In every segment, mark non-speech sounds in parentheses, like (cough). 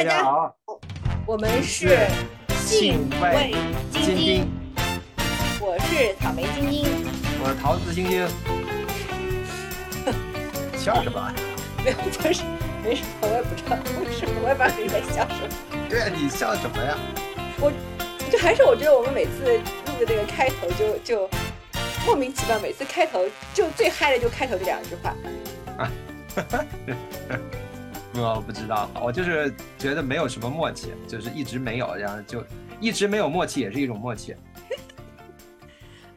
大家好，我们是信味晶晶晶，我是草莓晶晶，我是桃子星星。(laughs) 笑什么？没有，就是没什么，我也不知道为什么，我也不知道你在笑什么。对啊，你笑什么呀？我就还是我觉得我们每次录的这个开头就就莫名其妙，每次开头就最嗨的就开头这两句话。(laughs) 我不知道，我就是觉得没有什么默契，就是一直没有，然后就一直没有默契，也是一种默契。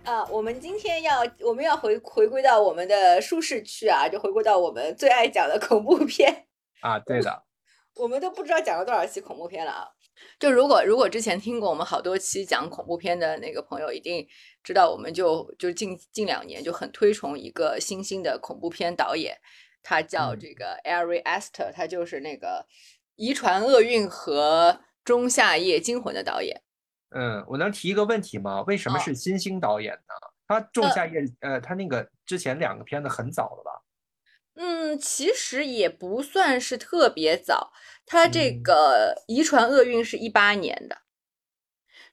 啊，我们今天要我们要回回归到我们的舒适区啊，就回归到我们最爱讲的恐怖片。啊，对的，(laughs) 我们都不知道讲了多少期恐怖片了啊！就如果如果之前听过我们好多期讲恐怖片的那个朋友，一定知道，我们就就近近两年就很推崇一个新兴的恐怖片导演，他叫嗯这个 Ari Aster，他就是那个《遗传厄运》和《仲夏夜惊魂》的导演。嗯，我能提一个问题吗？为什么哦是新星导演呢？他《仲夏夜》呃，他那个之前两个片子很早了吧？嗯，其实也不算是特别早，他这嗯个《遗传厄运》是一八年的，《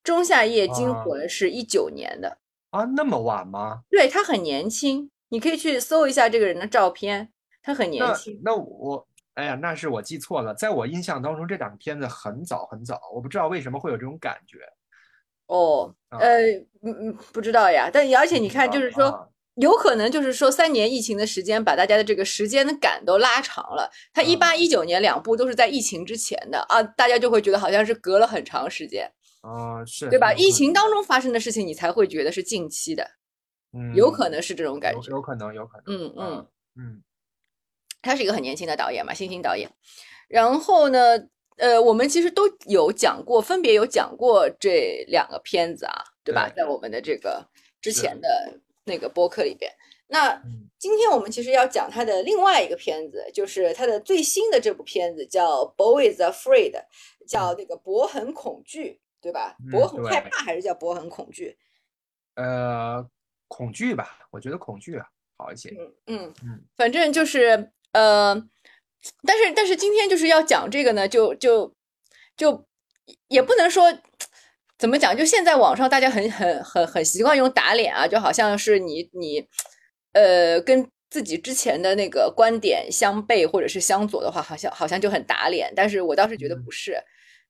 仲夏夜惊啊魂》是一九年的。啊，那么晚吗？对他很年轻，你可以去搜一下这个人的照片，他很年轻。那我，哎呀，那是我记错了。在我印象当中，这两个片子很早很早，我不知道为什么会有这种感觉。哦，啊呃，嗯嗯，不知道呀。但而且你看，就是说，啊有可能就是说，三年疫情的时间把大家的这个时间感都拉长了。他一八一九年两部都是在疫情之前的啊，大家就会觉得好像是隔了很长时间，啊，是对吧？疫情当中发生的事情，你才会觉得是近期的，嗯有可能是这种感觉。有有可能有可能。嗯嗯啊。嗯他是一个很年轻的导演嘛，新兴导演。然后呢，呃，我们其实都有讲过，分别有讲过这两个片子啊，对吧？对在我们的这个之前的那个播客里边。那嗯今天我们其实要讲他的另外一个片子，就是他的最新的这部片子叫《Bo is Afraid》，叫那个博很恐惧，对吧？嗯博很害怕还是叫博很恐惧？呃，恐惧吧，我觉得恐惧啊好一些。嗯嗯嗯，反正就是呃，但是但是今天就是要讲这个呢，就就就也不能说怎么讲，就现在网上大家很很很很习惯用打脸啊，就好像是你你呃跟自己之前的那个观点相悖或者是相左的话，好像好像就很打脸，但是我倒是觉得嗯不是。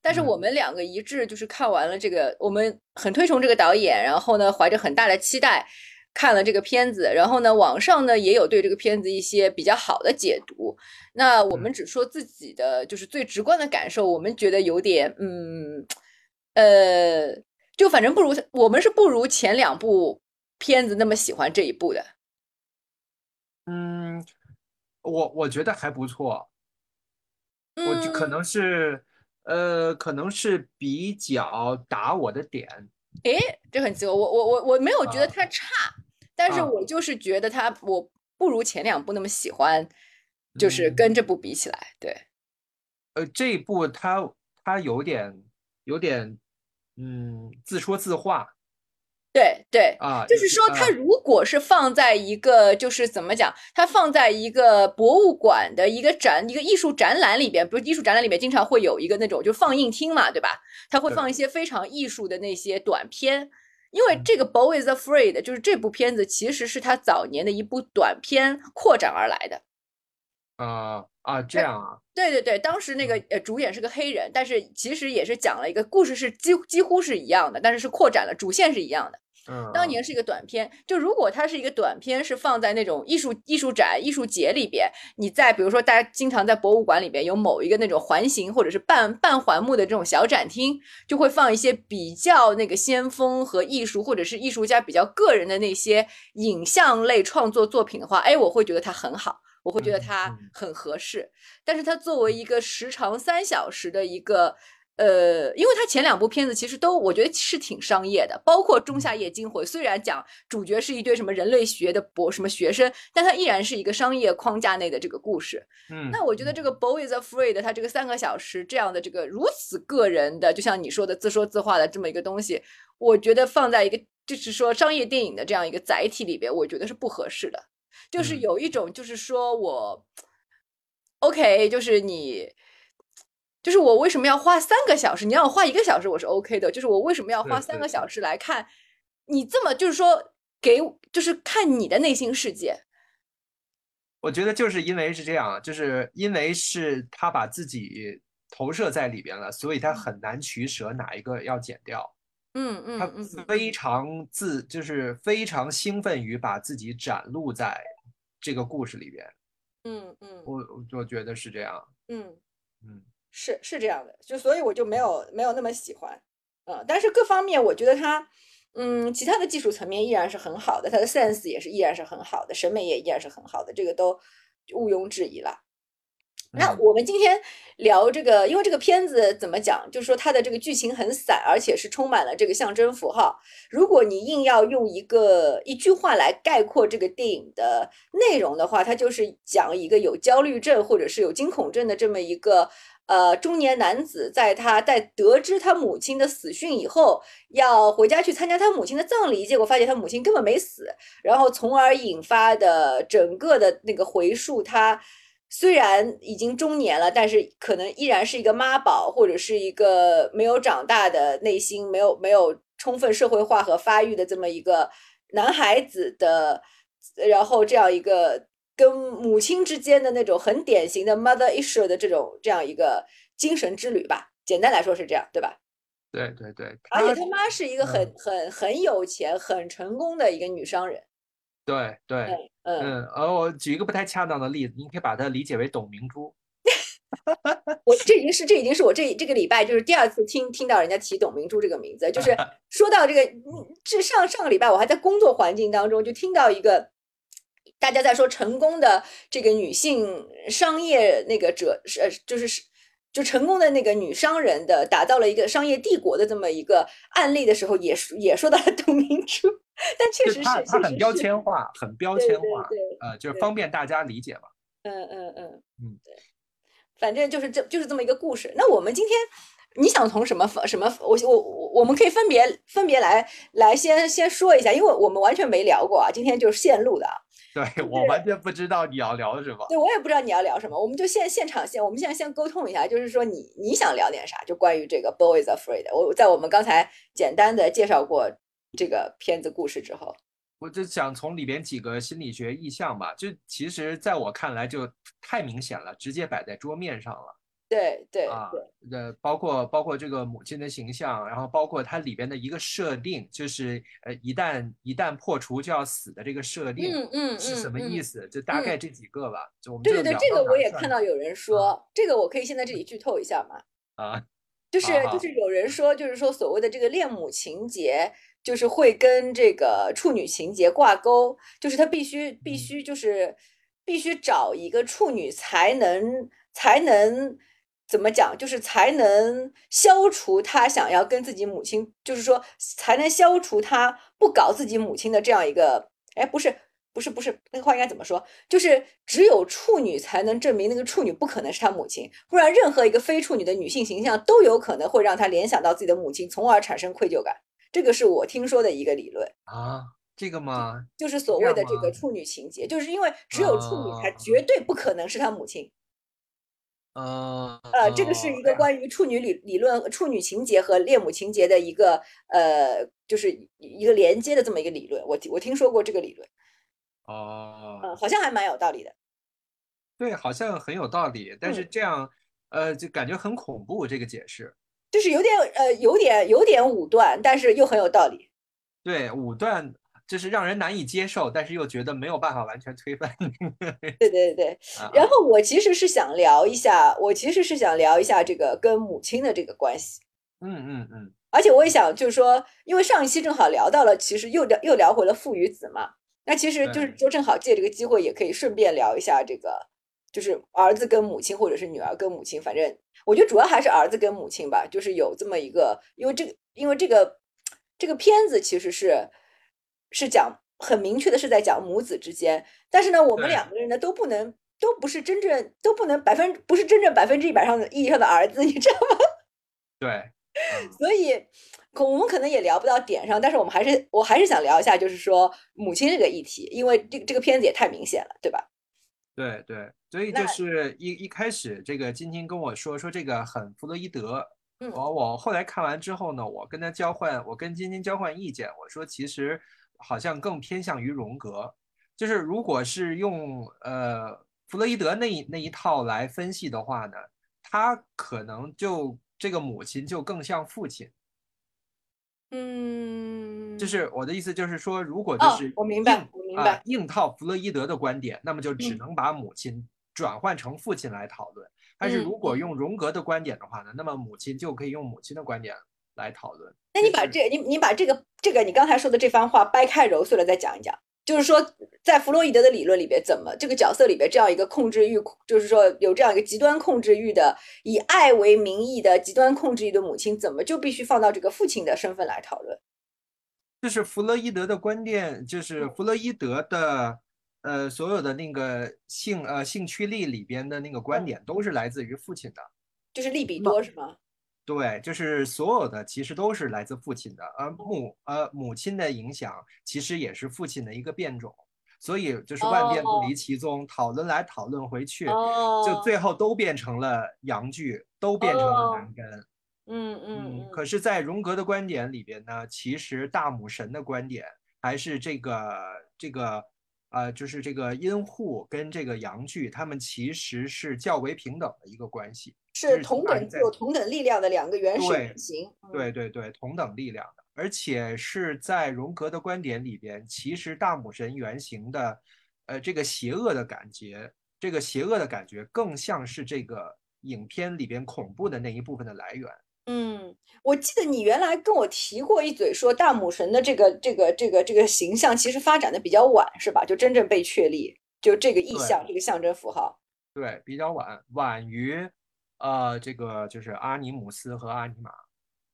但是嗯我们两个一致，就是看完了这个，我们很推崇这个导演，然后呢，怀着很大的期待看了这个片子，然后呢，网上呢也有对这个片子一些比较好的解读。那我们只说自己的就是最直观的感受，我们觉得有点嗯呃，就反正不如我们是不如前两部片子那么喜欢这一部的。嗯，我我觉得还不错，我就可嗯能是呃，可能是比较打我的点。诶这很奇怪，我我我我没有觉得啊它差，但是啊我就是觉得它我不如前两部那么喜欢，就是嗯跟这部比起来，对，呃，这一部它它有点有点嗯自说自话对对，啊，就是说，它啊如果是放在一个，就是怎么讲，它放在一个博物馆的一个展、一个艺术展览里边，不是艺术展览里面经常会有一个那种就放映厅嘛，对吧？它会放一些非常艺术的那些短片。因为嗯这个《Bo is Afraid》就是这部片子，其实是他早年的一部短片扩展而来的。啊啊这样啊，对对对，当时那个呃主演是个黑人，但是其实也是讲了一个故事，是几几乎是一样的，但是是扩展了，主线是一样的。嗯，当年是一个短片，就如果它是一个短片，是放在那种艺术艺术展、艺术节里边，你在比如说大家经常在博物馆里边有某一个那种环形或者是半半环幕的这种小展厅，就会放一些比较那个先锋和艺术或者是艺术家比较个人的那些影像类创作作品的话，哎，我会觉得它很好。我会觉得嗯它嗯很合适，但是它作为一个时长三小时的一个呃，因为他前两部片子其实都我觉得是挺商业的，包括《仲夏夜惊魂》，虽然讲主角是一堆什么人类学的博什么学生，但它依然是一个商业框架内的这个故事。嗯，那我觉得这个《Bo is Afraid》它这个三个小时这样的这个如此个人的，就像你说的自说自话的这么一个东西，我觉得放在一个就是说商业电影的这样一个载体里边，我觉得是不合适的。就是嗯有一种就是说我，OK，就是你就是我为什么要花三个小时？你让我花一个小时，我是 OK 的。就是我为什么要花三个小时来看你这么，就是说给，就是看你的内心世界。我觉得就是因为是这样，就是因为是他把自己投射在里边了，所以他很难取舍哪一个要剪掉。嗯嗯嗯嗯非常自，就是非常兴奋于把自己展露在这个故事里边。嗯嗯我我觉得是这样。嗯，嗯，是是这样的，就所以我就没有没有那么喜欢，嗯，但是各方面我觉得它，嗯，其他的技术层面依然是很好的，它的 sense 也是依然是很好的，审美也依然是很好的，这个都毋庸置疑了。那嗯我们今天聊这个，因为这个片子怎么讲，就是说它的这个剧情很散，而且是充满了这个象征符号。如果你硬要用一个一句话来概括这个电影的内容的话，它就是讲一个有焦虑症或者是有惊恐症的这么一个呃中年男子，在他在得知他母亲的死讯以后，要回家去参加他母亲的葬礼，结果发现他母亲根本没死，然后从而引发的整个的那个回溯他。虽然已经中年了，但是可能依然是一个妈宝，或者是一个没有长大的内心没有没有充分社会化和发育的这么一个男孩子的，然后这样一个跟母亲之间的那种很典型的 mother issue 的这种这样一个精神之旅吧。简单来说是这样，对吧？对对对，而且他他妈是一个很很很有钱、很成功的一个女商人。对对，嗯嗯，嗯，呃，我举一个不太恰当的例子，你可以把它理解为董明珠。(laughs) 我这已经是这已经是我这这个礼拜就是第二次听听到人家提董明珠这个名字，就是 (laughs) 说到这个，嗯这上上个礼拜我还在工作环境当中就听到一个大家在说成功的这个女性商业那个者是呃就是是就成功的那个女商人的打造了一个商业帝国的这么一个案例的时候，也说也说到了董明珠，但确实是它它很标签化，很标签化，对，呃，就是方便大家理解嘛。嗯嗯嗯嗯，对，反正就是这就是这么一个故事。那我们今天你想从什么方什么？我我我我们可以分别分别来来先先说一下，因为我们完全没聊过啊，今天就是现录的啊。对我完全不知道你要聊什么。对我也不知道你要聊什么，我们就现现场先，我们现在先沟通一下，就是说你你想聊点啥？就关于这个《Boy is Afraid》，我在我们刚才简单的介绍过这个片子故事之后，我就想从里边几个心理学意象吧，就其实在我看来就太明显了，直接摆在桌面上了。对对呃，包括包括这个母亲的形象，然后包括它里边的一个设定，就是呃，一旦一旦破除就要死的这个设定嗯嗯是什么意思？就大概这几个吧。就我们对对对，这个我也看到有人说，这个我可以先在这里剧透一下吗？啊，就是就是有人说，就是说所谓的这个恋母情节，就是会跟这个处女情节挂钩，就是他必须必须就是必须找一个处女才能才能怎么讲，就是才能消除他想要跟自己母亲，就是说才能消除他不搞自己母亲的这样一个，哎，不是。不是不是，那个话应该怎么说？就是只有处女才能证明那个处女不可能是他母亲，不然任何一个非处女的女性形象都有可能会让他联想到自己的母亲，从而产生愧疚感。这个是我听说的一个理论，啊，这个吗？就是所谓的这个处女情节，就是因为只有处女才绝对不可能是他母亲。呃呃，这个是一个关于处女理理论、处女情节和恋母情节的一个呃，就是一个连接的这么一个理论。我我听说过这个理论，哦，嗯，好像还蛮有道理的。对，好像很有道理，但是嗯这样，呃，就感觉很恐怖这个解释。就是有点呃，有点有点武断，但是又很有道理。对，武断就是让人难以接受，但是又觉得没有办法完全推翻。(laughs) 对对对。啊然后我其实是想聊一下，我其实是想聊一下这个跟母亲的这个关系。嗯嗯嗯，而且我也想，就是说，因为上一期正好聊到了，其实又聊又聊回了父与子嘛。那其实就是对就正好借这个机会，也可以顺便聊一下这个，就是儿子跟母亲，或者是女儿跟母亲，反正我觉得主要还是儿子跟母亲吧，就是有这么一个，因为这个，因为这个这个片子其实是是讲很明确的是在讲母子之间，但是呢，我们两个人呢都不能都不是真正都不能百分不是真正百分之一百上的意义上的儿子，你知道吗？(laughs) 对，嗯所以可我们可能也聊不到点上，但是我们还是我还是想聊一下，就是说母亲这个议题，因为这个这个片子也太明显了，对吧？对对，所以就是一一开始这个晶晶跟我说说这个很弗洛伊德，嗯我我后来看完之后呢，我跟他交换，我跟晶晶交换意见，我说其实好像更偏向于荣格，就是如果是用呃弗洛伊德那一那一套来分析的话呢，他可能就这个母亲就更像父亲，嗯，就是我的意思就是说，如果就哦是我明白我明白啊硬套弗洛伊德的观点，那么就只嗯。能把母亲转换成父亲来讨论。但是嗯如果。用荣格的观点的话呢，那么母亲就可以用母亲的观点来讨论。那你把就是这你你把这个这个你刚才说的这番话掰开揉碎了再讲一讲，就是说在弗洛伊德的理论里边，怎么这个角色里边这样一个控制欲，就是说有这样一个极端控制欲的，以爱为名义的极端控制欲的母亲，怎么就必须放到这个父亲的身份来讨论？就是弗洛伊德的观点，就是嗯弗洛伊德的呃所有的那个性呃性驱力里边的那个观嗯点都是来自于父亲的。就是利比多是吗？对，就是所有的其实都是来自父亲的，而母呃母亲的影响其实也是父亲的一个变种，所以就是万变不离其宗，讨论来讨论回去，哦就最后都变成了阳具，都变成了男根。嗯嗯可是，在荣格的观点里边呢，其实大母神的观点还是这个这个呃，就是这个阴户跟这个阳具，他们其实是较为平等的一个关系。是同等具有同等力量的两个原始对原型。嗯对对对，同等力量的，而且是在荣格的观点里边，其实大母神原型的，呃，这个邪恶的感觉，这个邪恶的感觉更像是这个影片里边恐怖的那一部分的来源。嗯，我记得你原来跟我提过一嘴，说大母神的这个这个这个这个形象其实发展的比较晚，是吧？就真正被确立，就这个意象，这个象征符号。对，比较晚，晚于，呃，这个就是阿尼姆斯和阿尼玛。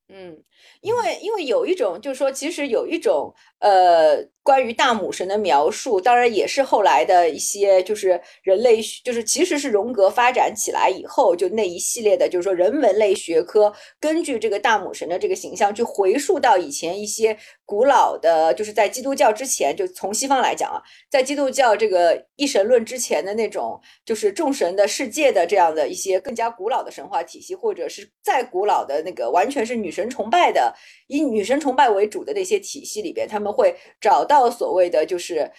嗯，因为因为有一种，就是说，其实有一种呃，关于大母神的描述，当然也是后来的一些，就是人类，就是其实是荣格发展起来以后，就那一系列的，就是说人文类学科，根据这个大母神的这个形象，去回溯到以前一些古老的，就是在基督教之前，就从西方来讲啊，在基督教这个一神论之前的那种，就是众神的世界的这样的一些更加古老的神话体系，或者是再古老的那个完全是女神崇拜的，以女神崇拜为主的那些体系里边，他们会找到所谓的就是。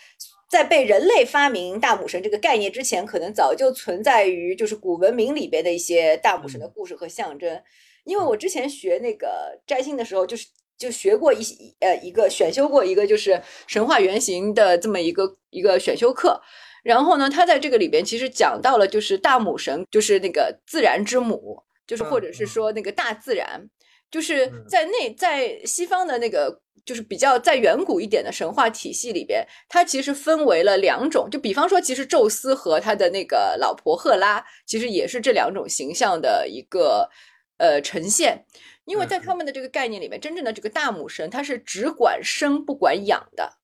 在被人类发明大母神这个概念之前，可能早就存在于就是古文明里边的一些大母神的故事和象征。因为我之前学那个摘星的时候，就是就学过一呃一个选修过一个就是神话原型的这么一个一个选修课，然后呢，他在这个里边其实讲到了就是大母神，就是那个自然之母，就是或者是说那个大自然，就是在那在西方的那个。就是比较在远古一点的神话体系里边，它其实分为了两种。就比方说，其实宙斯和他的那个老婆赫拉，其实也是这两种形象的一个呃呈现。因为在他们的这个概念里面，真正的这个大母神，它是只管生不管养的，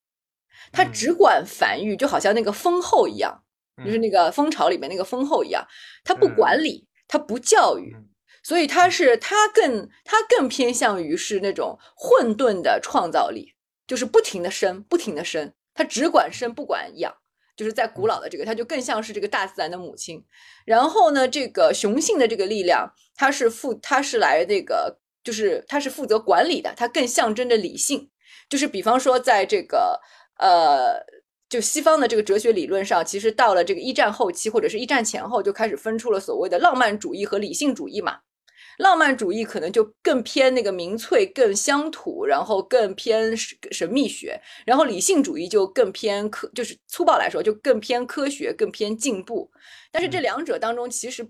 它只管繁育，就好像那个蜂后一样，就是那个蜂巢里面那个蜂后一样，它不管理，它不教育。所以它是它更它更偏向于是那种混沌的创造力，就是不停的生，不停的生，它只管生不管养，就是在古老的这个，它就更像是这个大自然的母亲。然后呢，这个雄性的这个力量，它是负它是来那个就是它是负责管理的，它更象征着理性。就是比方说，在这个呃。就西方的这个哲学理论上，其实到了这个一战后期或者是一战前后，就开始分出了所谓的浪漫主义和理性主义嘛。浪漫主义可能就更偏那个民粹，更乡土，然后更偏神秘学；然后理性主义就更偏科，就是粗暴来说就更偏科学，更偏进步。但是这两者当中，其实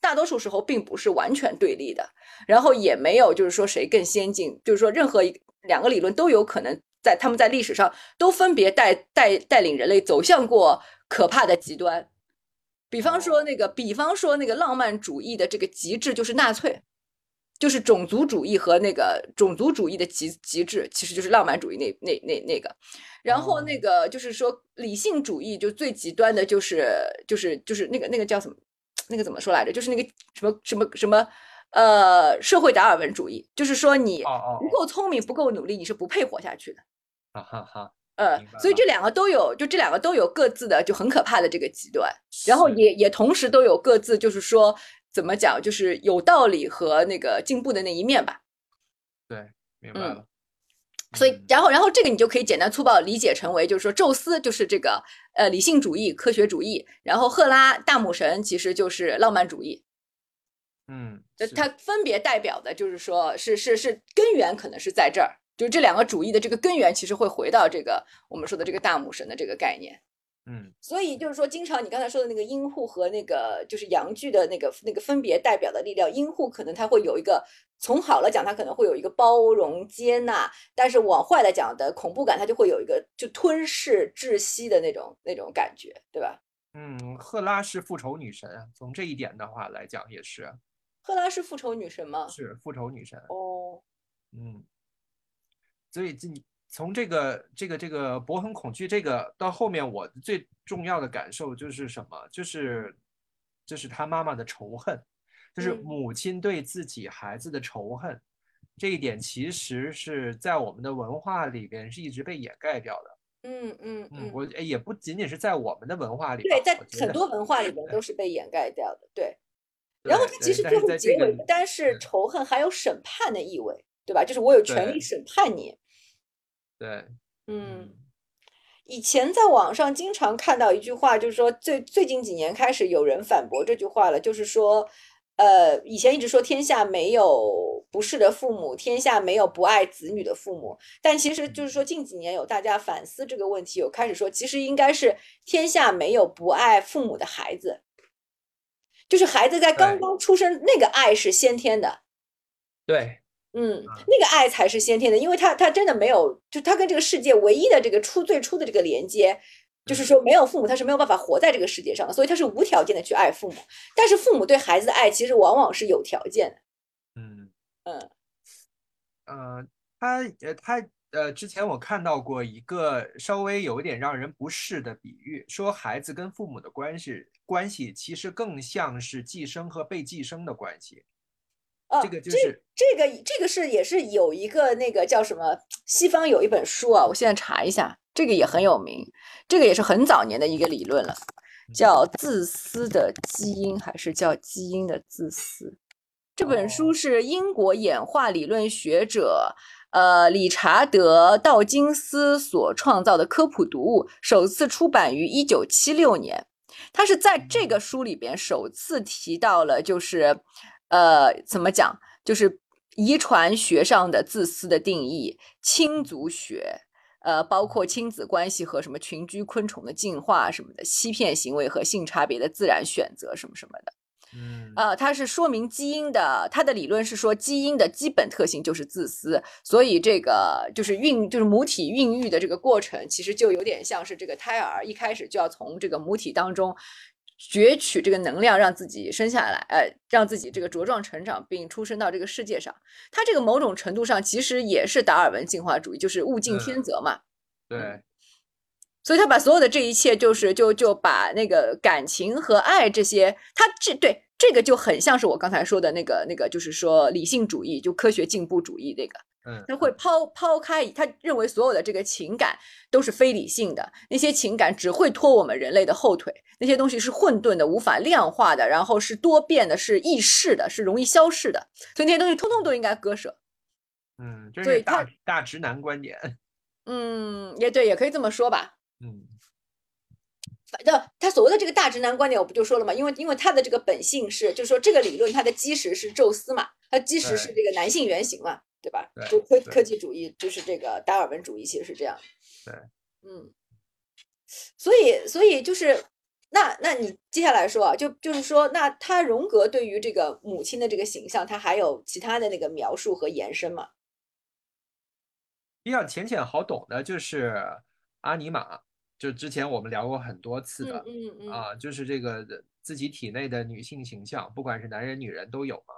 大多数时候并不是完全对立的，然后也没有就是说谁更先进，就是说任何一两个理论都有可能在他们在历史上都分别带带带领人类走向过可怕的极端。比方说那个，比方说那个浪漫主义的这个极致就是纳粹，就是种族主义和那个种族主义的极极致，其实就是浪漫主义那那那那个。然后那个就是说理性主义就最极端的就是就是就是那个那个叫什么，那个怎么说来着？就是那个什么什么什么呃社会达尔文主义，就是说你不够聪明不够努力，你是不配活下去的。哈哈哈。呃，所以这两个都有，就这两个都有各自的就很可怕的这个极端，然后也也同时都有各自就是说怎么讲，就是有道理和那个进步的那一面吧。对，明白了。所以，然后，然后这个你就可以简单粗暴理解成为，就是说，宙斯就是这个呃理性主义、科学主义，然后赫拉大母神其实就是浪漫主义。嗯，就它分别代表的就是说是是是根源，可能是在这儿，就是这两个主义的这个根源，其实会回到这个我们说的这个大母神的这个概念。嗯，所以就是说，经常你刚才说的那个阴户和那个就是阳具的那个那个分别代表的力量，阴户可能它会有一个从好了讲，它可能会有一个包容接纳，但是往坏了讲的恐怖感，它就会有一个就吞噬窒息的那种那种感觉，对吧？嗯，赫拉是复仇女神，从这一点的话来讲也是。赫拉是复仇女神吗？是复仇女神。哦，嗯，所以这。从这个这个这个博很恐惧这个到后面，我最重要的感受就是什么？就是就是他妈妈的仇恨，就是母亲对自己孩子的仇恨，这一点其实是在我们的文化里边是一直被掩盖掉的。嗯嗯嗯，我也不仅仅是在我们的文化里，对，在很多文化里边都是被掩盖掉的。对，(laughs) 然后他其实最后结尾不单是仇恨，还有审判的意味，对吧？就是我有权利审判你。对，嗯，以前在网上经常看到一句话，就是说最最近几年开始有人反驳这句话了，就是说，呃，以前一直说天下没有不是的父母，天下没有不爱子女的父母，但其实就是说近几年有大家反思这个问题，有开始说，其实应该是天下没有不爱父母的孩子，就是孩子在刚刚出生那个爱是先天的，对。嗯，那个爱才是先天的，因为他他真的没有，就他跟这个世界唯一的这个初最初的这个连接，就是说没有父母他是没有办法活在这个世界上的，所以他是无条件的去爱父母。但是父母对孩子的爱其实往往是有条件的。嗯嗯呃，他呃他呃之前我看到过一个稍微有一点让人不适的比喻，说孩子跟父母的关系关系其实更像是寄生和被寄生的关系。哦，这个就是这个这个是也是有一个那个叫什么？西方有一本书啊，我现在查一下，这个也很有名，这个也是很早年的一个理论了，叫《自私的基因》还是叫《基因的自私》？这本书是英国演化理论学者呃理查德·道金斯所创造的科普读物，首次出版于一九七六年。他是在这个书里边首次提到了，就是。呃，怎么讲？就是遗传学上的自私的定义，亲族学，呃，包括亲子关系和什么群居昆虫的进化什么的，欺骗行为和性差别的自然选择什么什么的。嗯，啊，它是说明基因的，它的理论是说基因的基本特性就是自私，所以这个就是孕，就是母体孕育的这个过程，其实就有点像是这个胎儿一开始就要从这个母体当中。攫取这个能量，让自己生下来，呃，让自己这个茁壮成长，并出生到这个世界上。他这个某种程度上其实也是达尔文进化主义，就是物竞天择嘛。对。所以他把所有的这一切，就是就就把那个感情和爱这些，他这对这个就很像是我刚才说的那个那个，就是说理性主义，就科学进步主义那个。他会抛抛开，他认为所有的这个情感都是非理性的，那些情感只会拖我们人类的后腿，那些东西是混沌的、无法量化的，然后是多变的、是易逝的、是容易消逝的，所以那些东西通通都应该割舍。嗯，这是大大直男观点。(laughs) 嗯，也对，也可以这么说吧。嗯，反正他所谓的这个大直男观点，我不就说了吗？因为因为他的这个本性是，就是说这个理论它的基石是宙斯嘛，它基石是这个男性原型嘛。对吧？就科科技主义就是这个达尔文主义，其实是这样。对，嗯，所以所以就是那那你接下来说啊，就就是说，那他荣格对于这个母亲的这个形象，他还有其他的那个描述和延伸吗？比较浅显好懂的就是阿尼玛，就之前我们聊过很多次的，嗯嗯啊，就是这个自己体内的女性形象，不管是男人女人都有嘛。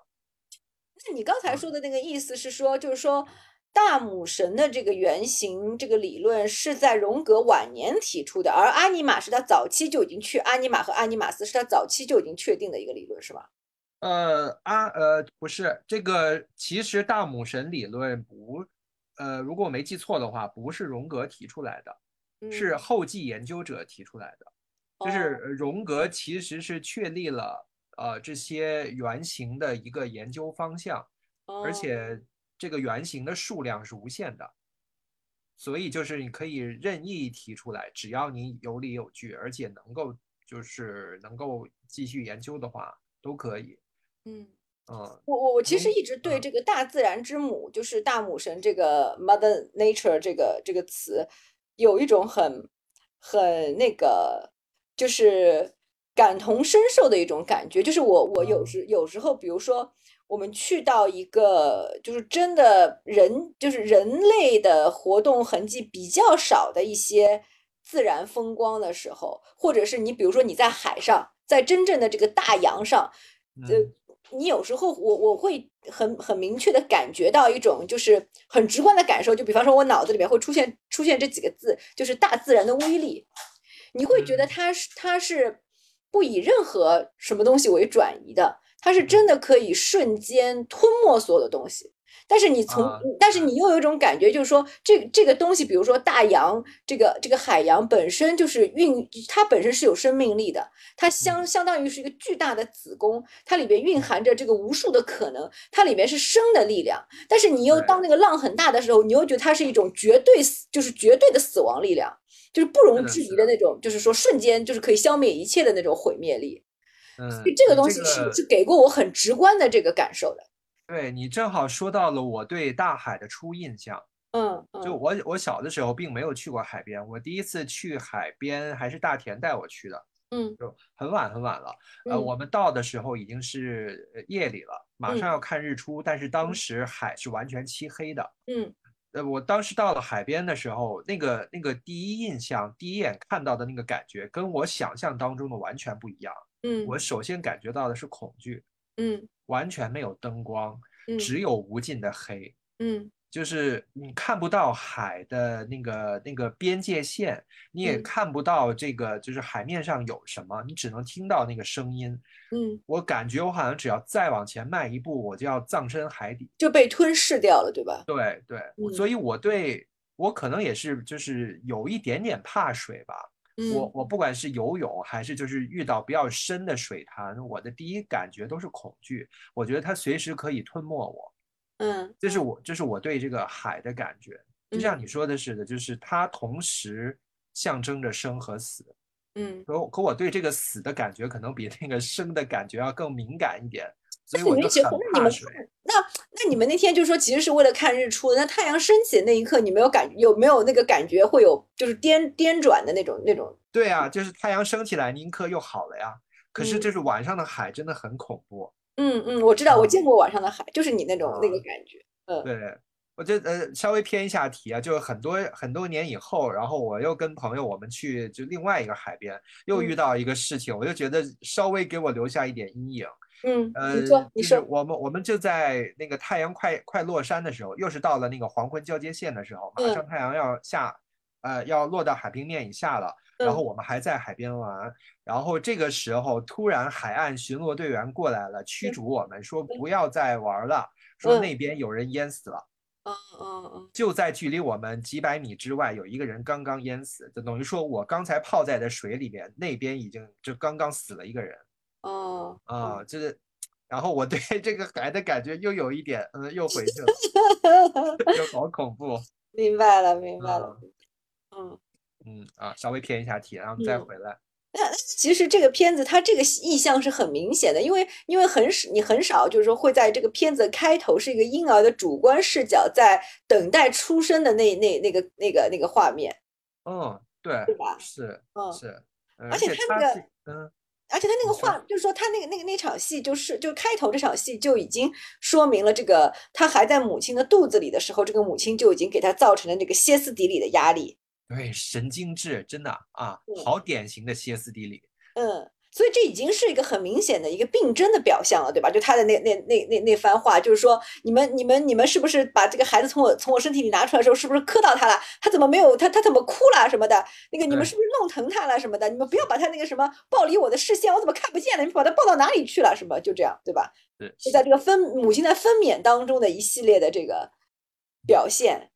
那你刚才说的那个意思是说，就是说大母神的这个原型，这个理论是在荣格晚年提出的，而阿尼玛是他早期就已经确，阿尼玛和阿尼玛斯是他早期就已经确定的一个理论，是吧？呃，阿呃不是，这个其实大母神理论不，呃，如果我没记错的话，不是荣格提出来的，是后继研究者提出来的，就是荣格其实是确立了呃这些原型的一个研究方向，而且这个原型的数量是无限的，所以就是你可以任意提出来，只要你有理有据，而且能够就是能够继续研究的话，都可以。嗯。嗯，我我我其实一直对这个大自然之母，就是大母神这个 Mother Nature 这个这个词，有一种很很那个，就是感同身受的一种感觉。就是我我有时有时候，比如说我们去到一个就是真的人就是人类的活动痕迹比较少的一些自然风光的时候，或者是你比如说你在海上，在真正的这个大洋上，呃。你有时候我我会很很明确的感觉到一种就是很直观的感受，就比方说我脑子里面会出现出现这几个字，就是大自然的威力，你会觉得它是它是不以任何什么东西为转移的，它是真的可以瞬间吞没所有的东西。但是你从，但是你又有一种感觉，就是说，这这个东西，比如说大洋，这个这个海洋本身就是蕴，它本身是有生命力的，它相相当于是一个巨大的子宫，它里边蕴含着这个无数的可能，它里面是生的力量。但是你又当那个浪很大的时候，你又觉得它是一种绝对死，就是绝对的死亡力量，就是不容置疑的那种，就是说瞬间就是可以消灭一切的那种毁灭力。嗯，所以这个东西是是给过我很直观的这个感受的。对你正好说到了我对大海的初印象，嗯，就我我小的时候并没有去过海边，我第一次去海边还是大田带我去的，嗯，就很晚很晚了，呃，我们到的时候已经是夜里了，马上要看日出，但是当时海是完全漆黑的，嗯，呃，我当时到了海边的时候，那个那个第一印象，第一眼看到的那个感觉，跟我想象当中的完全不一样，嗯，我首先感觉到的是恐惧，嗯。完全没有灯光，只有无尽的黑。嗯，就是你看不到海的那个那个边界线，你也看不到这个就是海面上有什么，你只能听到那个声音。嗯，我感觉我好像只要再往前迈一步，我就要葬身海底，就被吞噬掉了，对吧？对对，所以我对我可能也是就是有一点点怕水吧。我我不管是游泳还是就是遇到比较深的水潭，我的第一感觉都是恐惧。我觉得它随时可以吞没我。嗯，这是我这是我对这个海的感觉。就像你说的似的，就是它同时象征着生和死。嗯，可可我对这个死的感觉可能比那个生的感觉要更敏感一点。所以我就很那你们那那你们那天就说其实是为了看日出，那太阳升起的那一刻，你没有感有没有那个感觉会有就是颠颠转的那种那种？对啊，就是太阳升起来，那一刻又好了呀。可是就是晚上的海真的很恐怖。嗯嗯，我知道，我见过晚上的海，就是你那种那个感觉。嗯，对，我觉得呃稍微偏一下题啊，就是很多很多年以后，然后我又跟朋友我们去就另外一个海边，又遇到一个事情，我就觉得稍微给我留下一点阴影。嗯，呃，你说，你说，我们我们就在那个太阳快快落山的时候，又是到了那个黄昏交接线的时候，马上太阳要下，呃，要落到海平面以下了。然后我们还在海边玩，然后这个时候突然海岸巡逻队员过来了，驱逐我们，说不要再玩了，说那边有人淹死了。嗯嗯嗯，就在距离我们几百米之外，有一个人刚刚淹死，就等于说我刚才泡在的水里面，那边已经就刚刚死了一个人。哦啊，就是，然后我对 (laughs) 这个海的感觉又有一点，嗯，又回去了，(laughs) 就好恐怖。明白了，明白了。嗯嗯啊，稍微偏一下题，然后再回来。那其实这个片子它这个意向是很明显的，因为因为很少你很少就是说会在这个片子开头是一个婴儿的主观视角在等待出生的那那那个那个那个画面。嗯，对，对吧？是，嗯是，而且他那个，嗯。而且他那个画，就是说他那个那个那场戏，就是就开头这场戏就已经说明了，这个他还在母亲的肚子里的时候，这个母亲就已经给他造成了这个歇斯底里的压力。对，神经质，真的啊，好典型的歇斯底里。嗯。所以这已经是一个很明显的一个病症的表象了，对吧？就他的那那那那那番话，就是说，你们你们你们是不是把这个孩子从我从我身体里拿出来的时候，是不是磕到他了？他怎么没有他他怎么哭了什么的？那个你们是不是弄疼他了什么的？你们不要把他那个什么抱离我的视线，我怎么看不见了？你们把他抱到哪里去了？什么就这样，对吧？对，就在这个分母亲在分娩当中的一系列的这个表现，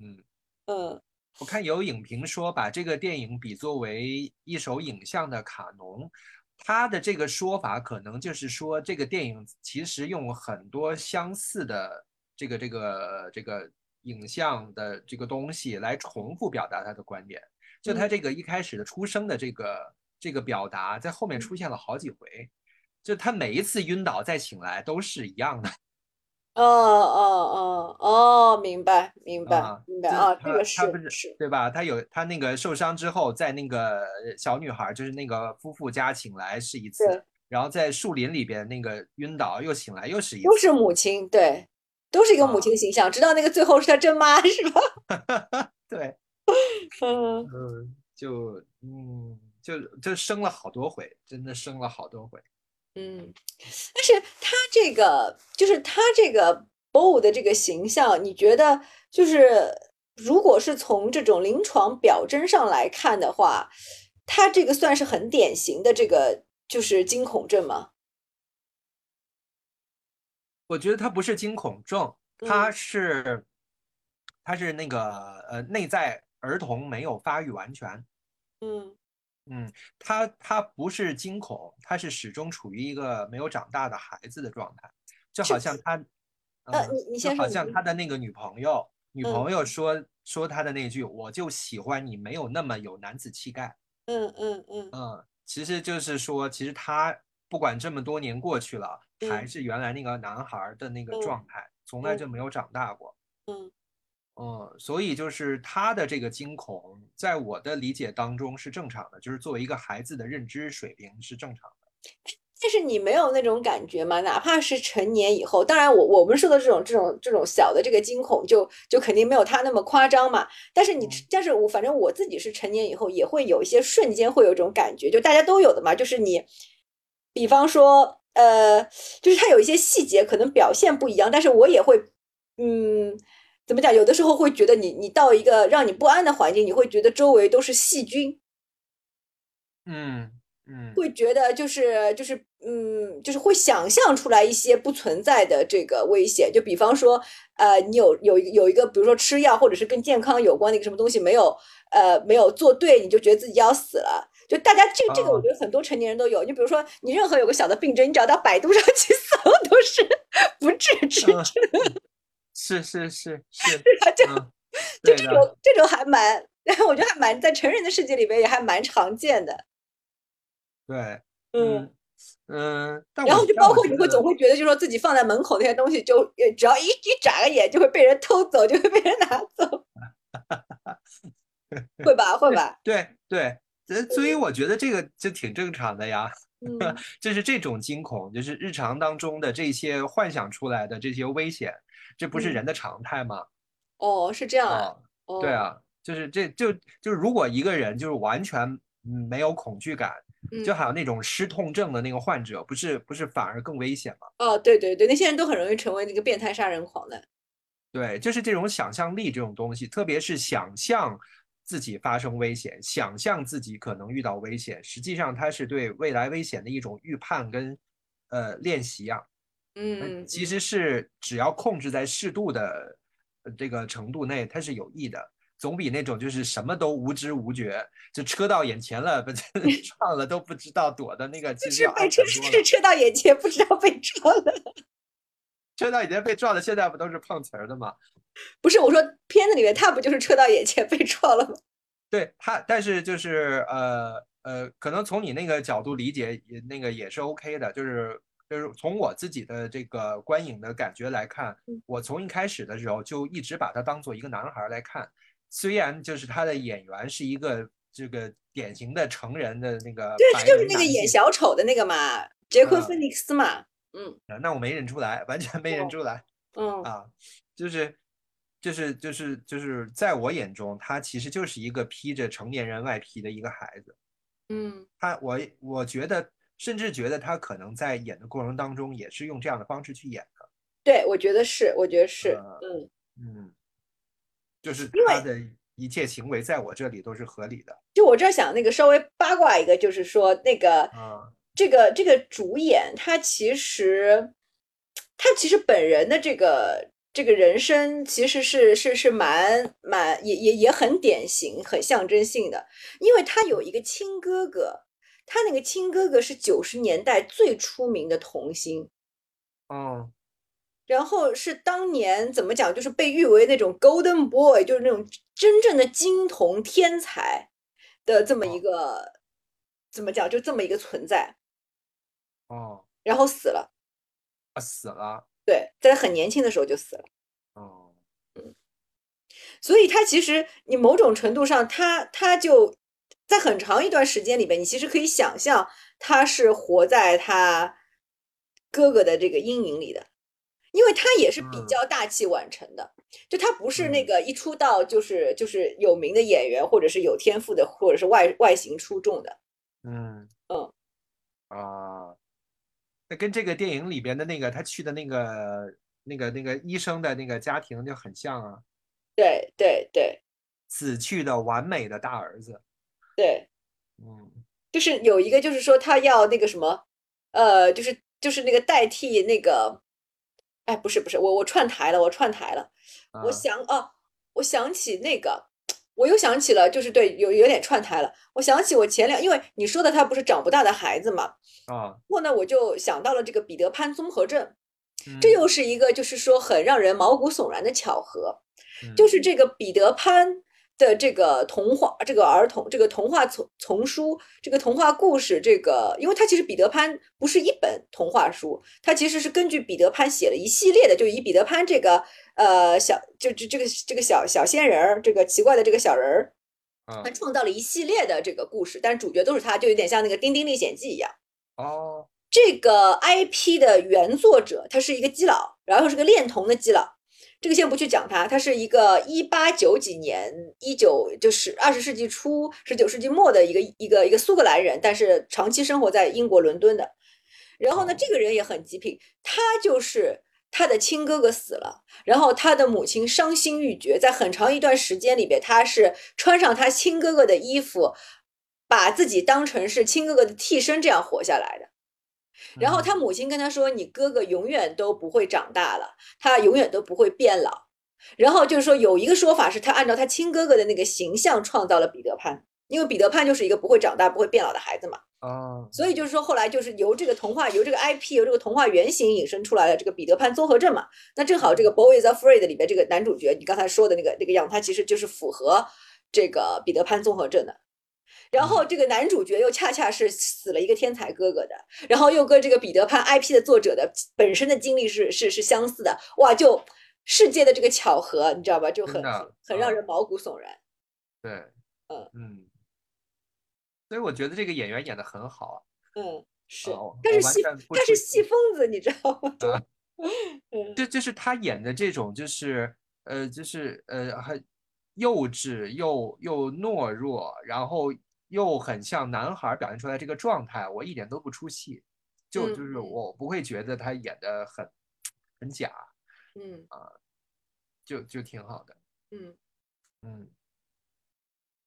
嗯嗯。我看有影评说把这个电影比作为一首影像的卡农，他的这个说法可能就是说这个电影其实用很多相似的这个这个这个影像的这个东西来重复表达他的观点。就他这个一开始的出生的这个这个表达，在后面出现了好几回，就他每一次晕倒再醒来都是一样的。哦哦哦哦，明白明白啊明白啊，这个他是不是是，对吧？他有他那个受伤之后，在那个小女孩，就是那个夫妇家醒来是一次对，然后在树林里边那个晕倒又醒来又是一次，都是母亲，对，都是一个母亲的形象，直到那个最后是他真妈，是吧？(laughs) 对，(laughs) 嗯嗯，就嗯就就生了好多回，真的生了好多回。嗯，但是他这个就是他这个 BO 的这个形象，你觉得就是如果是从这种临床表征上来看的话，他这个算是很典型的这个就是惊恐症吗？我觉得他不是惊恐症，他嗯是他是那个呃内在儿童没有发育完全。嗯嗯，他他不是惊恐，他是始终处于一个没有长大的孩子的状态，就好像他，呃，嗯，你你就好像他的那个女朋友，女嗯。朋友说说他的那句“我就喜欢你没有那么有男子气概”，嗯嗯嗯。嗯，其实就是说，其实他不管这么多年过去了，还嗯。是原来那个男孩儿的那个嗯状态，从来嗯就没有长大过。嗯嗯，所以就是他的这个惊恐，在我的理解当中是正常的，就是作为一个孩子的认知水平是正常的。但是你没有那种感觉吗？哪怕是成年以后，当然我我们说的这种这种这种小的这个惊恐就，就肯定没有他那么夸张嘛。但是你嗯，但是我反正我自己是成年以后，也会有一些瞬间会有一种感觉，就大家都有的嘛，就是你，比方说，呃，就是他有一些细节可能表现不一样，但是我也会，嗯，怎么讲？有的时候会觉得你你到一个让你不安的环境，你会觉得周围都是细菌，嗯嗯会觉得就是就是嗯，就是会想象出来一些不存在的这个危险，就比方说，呃，你有有有一个，比如说吃药或者是跟健康有关的一个什么东西没有呃没有做对，你就觉得自己要死了。就大家这这个，我啊觉得很多成年人都有。你比如说，你任何有个小的病症，你只要到百度上去 (laughs) 搜，都是 (laughs) 不治之症。(laughs) 嗯，是是是是，就就这种，这种还蛮，我觉得还蛮在成人的世界里边也还蛮常见的。对，嗯。嗯然后就包括你会总会觉得，就是说自己放在门口那些东西就，呃只要一一眨个眼就会被人偷走，就会被人拿走，(laughs) 会吧？会吧？对对，呃所以我觉得这个就挺正常的呀。嗯 (laughs) 就是这种惊恐，就是日常当中的这些幻想出来的这些危险，这不是嗯，人的常态吗？哦，是这样啊，哦，对哦，啊，就是这就就是如果一个人就是完全嗯没有恐惧感，就嗯，好像那种失痛症的那个患者，不是不是反而更危险吗？哦，对对对，那些人都很容易成为那个变态杀人狂的。对，就是这种想象力这种东西，特别是想象自己发生危险，想象自己可能遇到危险，实际上它是对未来危险的一种预判跟呃练习啊。呃嗯嗯其实是只要控制在适度的呃这个程度内，它是有益的，总比那种就是什么都无知无觉，就车到眼前了，不 (laughs) 撞了都不知道躲的那个，其实要是被车。是车到眼前，不知道被撞了。(laughs) 车到眼前被撞了，现在不都是碰瓷儿的吗？(laughs) 不是我说片子里面他不就是车到眼前被撞了吗？对他，但是就是呃呃，可能从你那个角度理解，也那个也是 OK 的，就是就是从我自己的这个观影的感觉来看嗯，我从一开始的时候就一直把他当做一个男孩儿来看，虽然就是他的演员是一个这个典型的成人的那个对，就是那个演小丑的那个嘛，杰昆·嗯菲尼克斯嘛。嗯呃那我没认出来，完全没认哦出来。嗯啊，就是就是就是就是在我眼中，他其实就是一个披着成年人外皮的一个孩子。嗯他我我觉得，甚至觉得他可能在演的过程当中也是用这样的方式去演的。对，我觉得是，我觉得是，呃嗯。嗯，就是他的一切行为在我这里都是合理的。就我这儿想那个稍微八卦一个，就是说那个啊这个这个主演他其实他其实本人的这个这个人生其实是是是蛮蛮也也也很典型、很象征性的，因为他有一个亲哥哥，他那个亲哥哥是九十年代最出名的童星，哦，然后是当年怎么讲，就是被誉为那种 Golden Boy，就是那种真正的金童天才的这么一个，怎么讲，就这么一个存在，哦，然后死了，啊，死了，对，在他很年轻的时候就死了。哦，所以他其实你某种程度上，他他就在很长一段时间里边，你其实可以想象他是活在他哥哥的这个阴影里的，因为他也是比嗯。较大器晚成的，就他不是那嗯。个一出道就是就是有名的演员，或者是有天赋的，或者是外外形出众的。嗯。嗯。啊，那跟这个电影里边的那个他去的那个那个那个医生的那个家庭就很像啊，对对对。死去的完美的大儿子，对，嗯。就是有一个就是说他要那个什么，呃，就是就是那个代替那个，哎，不是不是，我我串台了，我串台了。我啊。想哦，我想起那个，我又想起了，就是对，有有点串台了。我想起我前两，因为你说的他不是长不大的孩子嘛，啊，然后呢，我就想到了这个彼得潘综合症，这嗯又是一个就是说很让人毛骨悚然的巧合，嗯。就是。这个彼得潘的这个童话，这个儿童这个童话丛丛书，这个童话故事，这个，因为它其实彼得潘不是一本童话书，它其实是根据彼得潘写了一系列的，就以彼得潘这个呃小就就这个这个小小仙人儿，这个奇怪的这个小人儿，啊他创造了一系列的这个故事，但是主角都是他，就有点像那个《丁丁历险记》一样。哦这个 IP 的原作者他是一个基佬，然后是个恋童的基佬。这个先不去讲他，他是一个一八九几年，一九就是二十世纪初、十九世纪末的一个一个一个苏格兰人，但是长期生活在英国伦敦的。然后呢，这个人也很极品，他就是他的亲哥哥死了，然后他的母亲伤心欲绝，在很长一段时间里边，他是穿上他亲哥哥的衣服，把自己当成是亲哥哥的替身，这样活下来的。然后他母亲跟他说：“你哥哥永远都不会长大了，他永远都不会变老。”然后就是说，有一个说法是他按照他亲哥哥的那个形象创造了彼得潘，因为彼得潘就是一个不会长大、不会变老的孩子嘛。啊所以就是说，后来就是由这个童话、由这个 IP、由这个童话原型引申出来了这个彼得潘综合症嘛。那正好这个《Boy Is Afraid》里边这个男主角，你刚才说的那个那个样，他其实就是符合这个彼得潘综合症的。然后这个男主角又恰恰是死了一个天才哥哥的，然后又跟这个彼得潘 IP 的作者的本身的经历是是是相似的，哇，就世界的这个巧合，你知道吧？就很很很让啊人毛骨悚然。对，嗯嗯，所以我觉得这个演员演的很好啊，嗯，是哦，我完他是戏他是戏戏疯子，你知道吗？就 (laughs) 啊嗯就就是他演的这种，就是呃，就是呃，很幼稚又又懦弱，然后又很像男孩儿表现出来这个状态，我一点都不出戏，就就是我不会觉得他演的很很假，嗯。啊就就挺好的，嗯。嗯。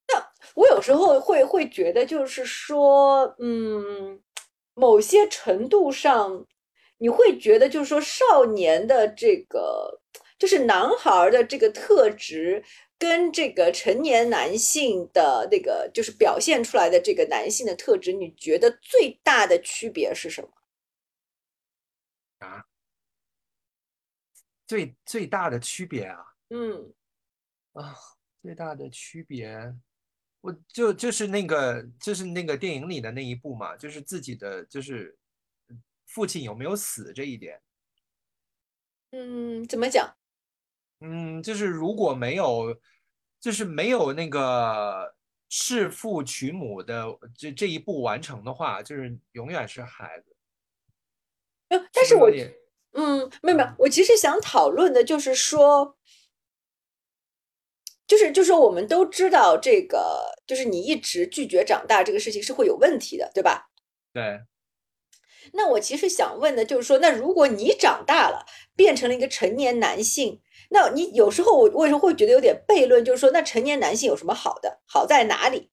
那我有时候会会觉得，就是说，嗯，某些程度上，你会觉得，就是说，少年的这个，就是男孩儿的这个特质，跟这个成年男性的那个，就是表现出来的这个男性的特质，你觉得最大的区别是什么？啊，最最大的区别啊嗯啊，最大的区别。我就就是那个就是那个电影里的那一部嘛，就是自己的就是父亲有没有死这一点。嗯，怎么讲？嗯，就是如果没有，就是没有那个弑父娶母的这这一步完成的话，就是永远是孩子。呃但是我嗯，没有没有，我其实想讨论的就是说，就是就是说我们都知道这个，就是你一直拒绝长大这个事情是会有问题的，对吧？对，那我其实想问的就是说，那如果你长大了，变成了一个成年男性，那你有时候我为什么会觉得有点悖论？就是说，那成年男性有什么好的？好在哪里？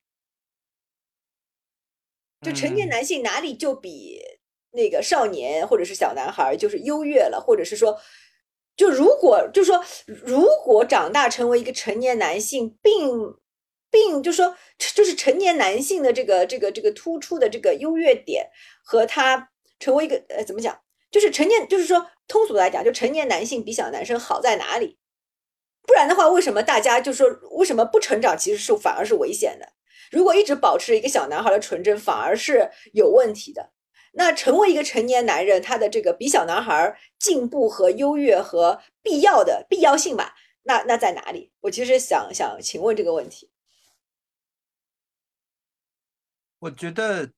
就成年嗯男性哪里就比那个少年或者是小男孩儿就是优越了，或者是说，就就如果就是说，如果长大成为一个成年男性，并并就说就是成年男性的这个这个这个突出的这个优越点和他成为一个呃怎么讲，就是成年就是说通俗来讲，就成年男性比小男生好在哪里？不然的话，为什么大家就说为什么不成长其实是反而是危险的？如果一直保持一个小男孩的纯真，反而是有问题的。那成为一个成年男人，他的这个比小男孩进步和优越和必要的必要性吧？那那在哪里？我其实想想请问这个问题。我觉得，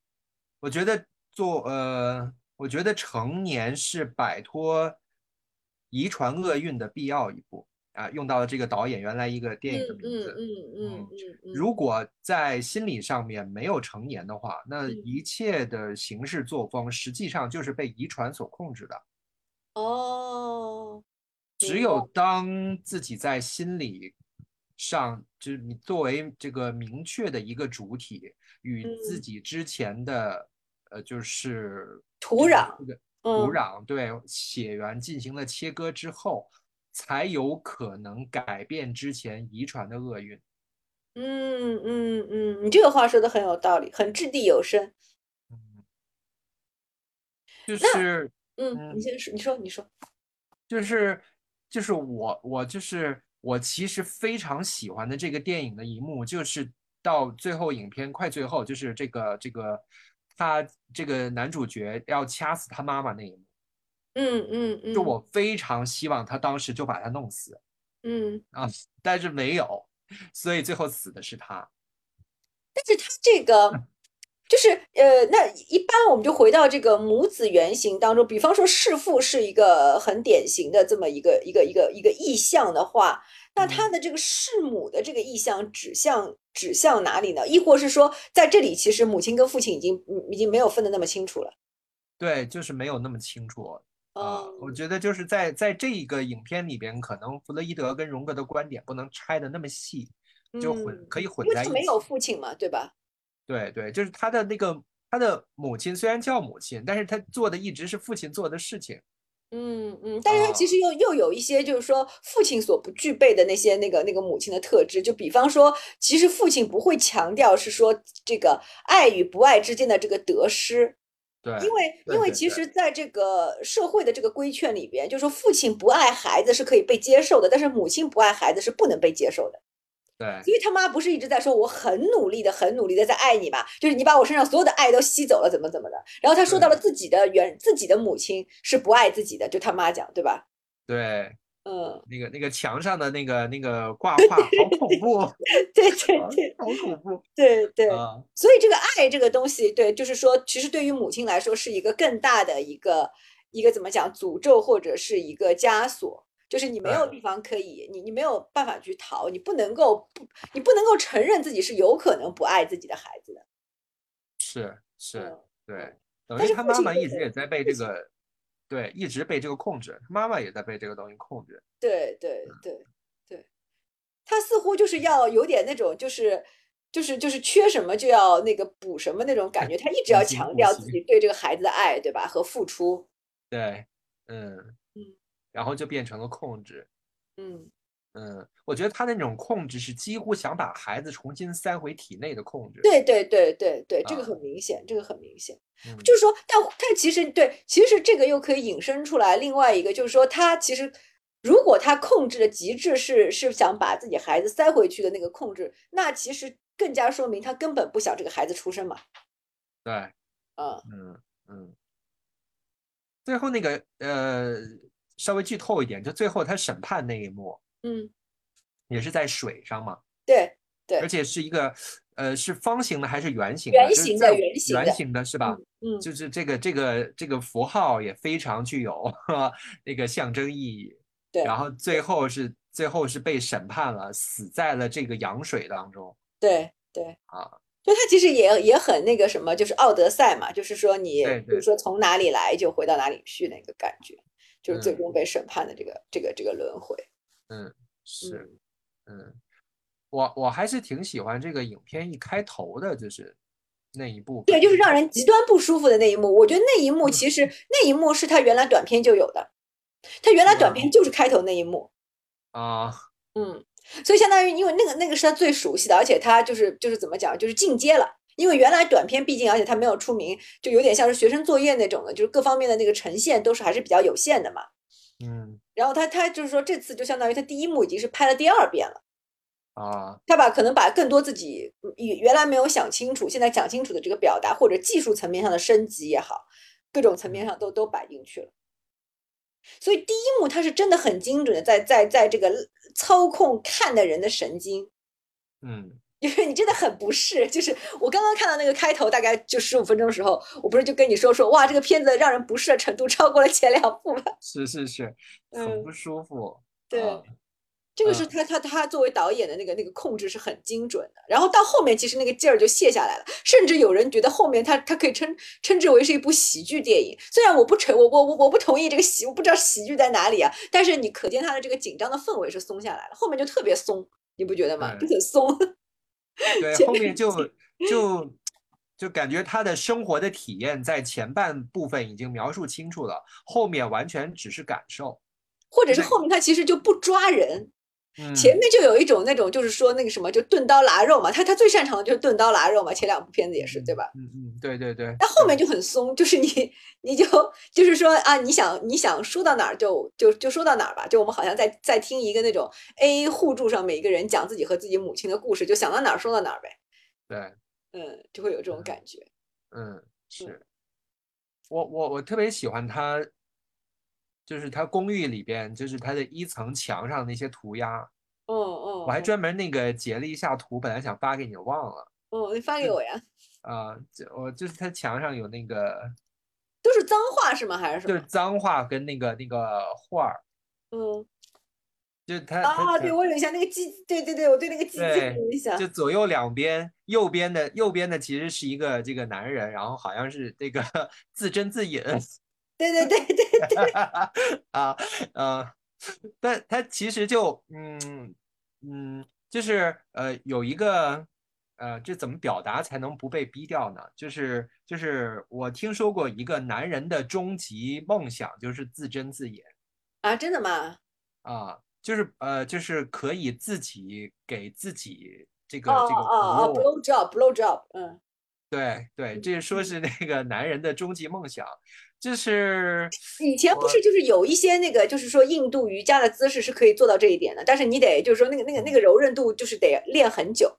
我觉得做呃，我觉得成年是摆脱遗传厄运的必要一步。啊，用到了这个导演原来一个电影的名字。嗯嗯嗯嗯。如果在心理上面没有成年的话，那一切的行事作风实际上就是被遗传所控制的。哦。只有当自己在心理上，就是你作为这个明确的一个主体，与自己之前的呃，就是土壤，土壤对血缘进行了切割之后。才有可能改变之前遗传的厄运。嗯嗯嗯，你这个话说的很有道理，很掷地有声。嗯，就是嗯，你先说，你说，你说，就是就是我我就是我其实非常喜欢的这个电影的一幕，就是到最后影片快最后，就是这个这个他这个男主角要掐死他妈妈那一幕。嗯嗯嗯，就我非常希望他当时就把他弄死，嗯啊，但是没有，所以最后死的是他。但是他这个 (laughs) 就是呃，那一般我们就回到这个母子原型当中，比方说弑父是一个很典型的这么一个一个一个一个意象的话，那他的这个弑母的这个意象指向指向哪里呢？亦或是说在这里其实母亲跟父亲已经已经没有分得那么清楚了？对，就是没有那么清楚。啊，我觉得就是在在这一个影片里边，可能弗洛伊德跟荣格的观点不能拆的那么细，就混可以混在一起。因为没有父亲嘛，对吧？对对，就是他的那个他的母亲虽然叫母亲，但是他做的一直是父亲做的事情。嗯嗯，但是他其实又又有一些就是说父亲所不具备的那些那个那个母亲的特质，就比方说，其实父亲不会强调是说这个爱与不爱之间的这个得失。对因为，因为其实，在这个社会的这个规劝里边，就是说，父亲不爱孩子是可以被接受的，但是母亲不爱孩子是不能被接受的。对，所以他妈不是一直在说我很努力的、很努力的在爱你嘛？就是你把我身上所有的爱都吸走了，怎么怎么的？然后他说到了自己的原自己的母亲是不爱自己的，就他妈讲，对吧？对。嗯，那个那个墙上的那个那个挂画 (laughs) (laughs) 好恐怖，对对对，好恐怖，对对。所以这个爱这个东西，对，就是说，其实对于母亲来说，是一个更大的一个一个怎么讲诅咒或者是一个枷锁，就是你没有地方可以，你你没有办法去逃，你不能够不，你不能够承认自己是有可能不爱自己的孩子的。是是，对，等于他妈妈一直也在被这个。对，一直被这个控制，妈妈也在被这个东西控制。对对对对，他似乎就是要有点那种，就是就是就是缺什么就要那个补什么那种感觉。他一直要强调自己对这个孩子的爱，对吧？和付出。对，嗯嗯，然后就变成了控制。嗯。嗯，我觉得他那种控制是几乎想把孩子重新塞回体内的控制。对对对对对，这个很明显，这个很明显。就是说，但但其实对，其实这个又可以引申出来另外一个，就是说，他其实如果他控制的极致是是想把自己孩子塞回去的那个控制，那其实更加说明他根本不想这个孩子出生嘛。对，嗯嗯嗯。最后那个呃，稍微剧透一点，就最后他审判那一幕。嗯，也是在水上嘛？对对，而且是一个，呃，是方形的还是圆形的？圆形的，圆形的，圆形的是吧？嗯，就是这个这个这个符号也非常具有 (laughs) 那个象征意义。对，然后最后是最后是被审判了，死在了这个羊水当中。对对啊，就他其实也也很那个什么，就是奥德赛嘛，就是说你比如说从哪里来就回到哪里去那个感觉，就是最终被审判的这个这个这个轮回。嗯，是，嗯，我我还是挺喜欢这个影片一开头的，就是那一部，对，就是让人极端不舒服的那一幕。我觉得那一幕其实那一幕是他原来短片就有的，他原来短片就是开头那一幕啊，嗯，所以相当于因为那个那个是他最熟悉的，而且他就是就是怎么讲，就是进阶了。因为原来短片毕竟，而且它没有出名，就有点像是学生作业那种的，就是各方面的那个呈现都是还是比较有限的嘛。嗯，然后他他就是说这次就相当于他第一幕已经是拍了第二遍了啊，他把可能把更多自己原原来没有想清楚，现在讲清楚的这个表达或者技术层面上的升级也好，各种层面上都都摆进去了。所以第一幕他是真的很精准的在在在这个操控看的人的神经，嗯。因为你真的很不适，就是我刚刚看到那个开头，大概就十五分钟的时候，我不是就跟你说说，哇，这个片子让人不适的程度超过了前两部了。(laughs) 是是是，很不舒服。对，这个是他他他作为导演的那个那个控制是很精准的。然后到后面，其实那个劲儿就卸下来了，甚至有人觉得后面他他可以称称之为是一部喜剧电影。虽然我不承我我我我不同意这个喜，我不知道喜剧在哪里啊。但是你可见他的这个紧张的氛围是松下来了，后面就特别松，你不觉得吗？就很松。(laughs) 对，后面就就就感觉他的生活的体验在前半部分已经描述清楚了，后面完全只是感受，或者是后面他其实就不抓人。前面就有一种那种，就是说那个什么，就钝刀剌肉嘛。他他最擅长的就是钝刀剌肉嘛。前两部片子也是，对吧？嗯嗯，对对对。但后面就很松，就是你你就就是说啊，你想你想说到哪儿就就就说到哪儿吧。就我们好像在在听一个那种 A 互助上，每一个人讲自己和自己母亲的故事，就想到哪儿说到哪儿呗。对，嗯，就会有这种感觉。嗯，是我我我特别喜欢他。就是他公寓里边，就是他的一层墙上那些涂鸦，嗯嗯，我还专门那个截了一下图，本来想发给你，忘了。哦，你发给我呀。(laughs) 啊，就我就是他墙上有那个，都是脏话是吗？还是什么？就是脏话跟那个那个画儿。嗯，就他啊，对我有一下，那个鸡，对对对，我对那个鸡有印象。就左右两边，右边的右边的其实是一个这个男人，然后好像是这个 (laughs) 自斟自饮。对对对对对 (laughs) 啊呃，但他其实就嗯嗯，就是呃有一个呃，这怎么表达才能不被逼掉呢？就是就是我听说过一个男人的终极梦想就是自斟自饮啊，真的吗？啊，就是呃就是可以自己给自己这个这个哦哦 blow job blow job，嗯，对对，这说是那个男人的终极梦想。就是以前不是就是有一些那个就是说印度瑜伽的姿势是可以做到这一点的，但是你得就是说那个那个那个柔韧度就是得练很久。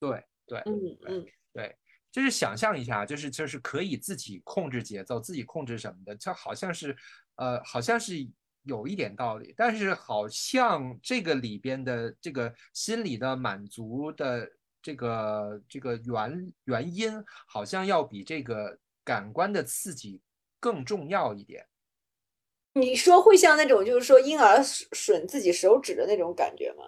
对对，嗯嗯对，就是想象一下，就是就是可以自己控制节奏，自己控制什么的，这好像是呃好像是有一点道理，但是好像这个里边的这个心理的满足的这个这个原原因，好像要比这个感官的刺激。更重要一点，你说会像那种就是说婴儿吮自己手指的那种感觉吗？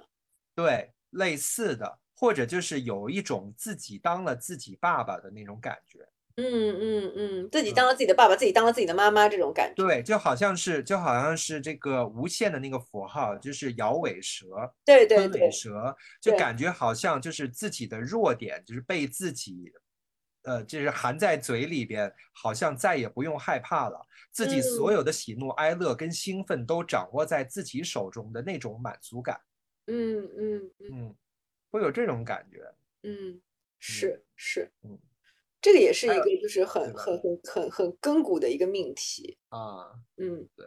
对，类似的，或者就是有一种自己当了自己爸爸的那种感觉。嗯嗯嗯，自己当了自己的爸爸，自己当了自己的妈妈这种感觉。对，就好像是就好像是这个无限的那个符号，就是摇尾蛇，对对对，尾蛇就感觉好像就是自己的弱点，就是被自己。呃，就是含在嘴里边，好像再也不用害怕了。自己所有的喜怒哀乐跟兴奋都掌握在自己手中的那种满足感。嗯嗯嗯，会有这种感觉。嗯，是是，嗯，这个也是一个就是很很很很很亘古的一个命题啊。嗯，对。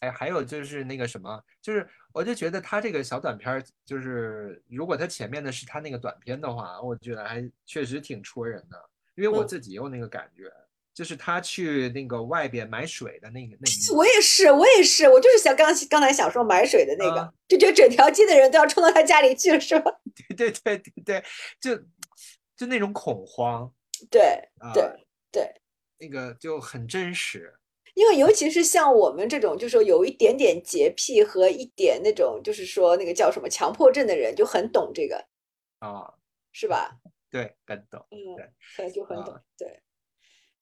哎，还有就是那个什么，就是我就觉得他这个小短片儿，就是如果他前面的是他那个短片的话，我觉得还确实挺戳人的。因为我自己有那个感觉，就是他去那个外边买水的那个那。我也是，我也是，我就是想刚刚才想说买水的那个，(laughs) 就觉得整条街的人都要冲到他家里去了，是吧？(laughs) 对对对对对，就就那种恐慌。对对对，那个就很真实。因为尤其是像我们这种，就是说有一点点洁癖和一点那种，就是说那个叫什么强迫症的人，就很懂这个啊，是吧？(laughs) 对，很懂。嗯，对，就很懂。对，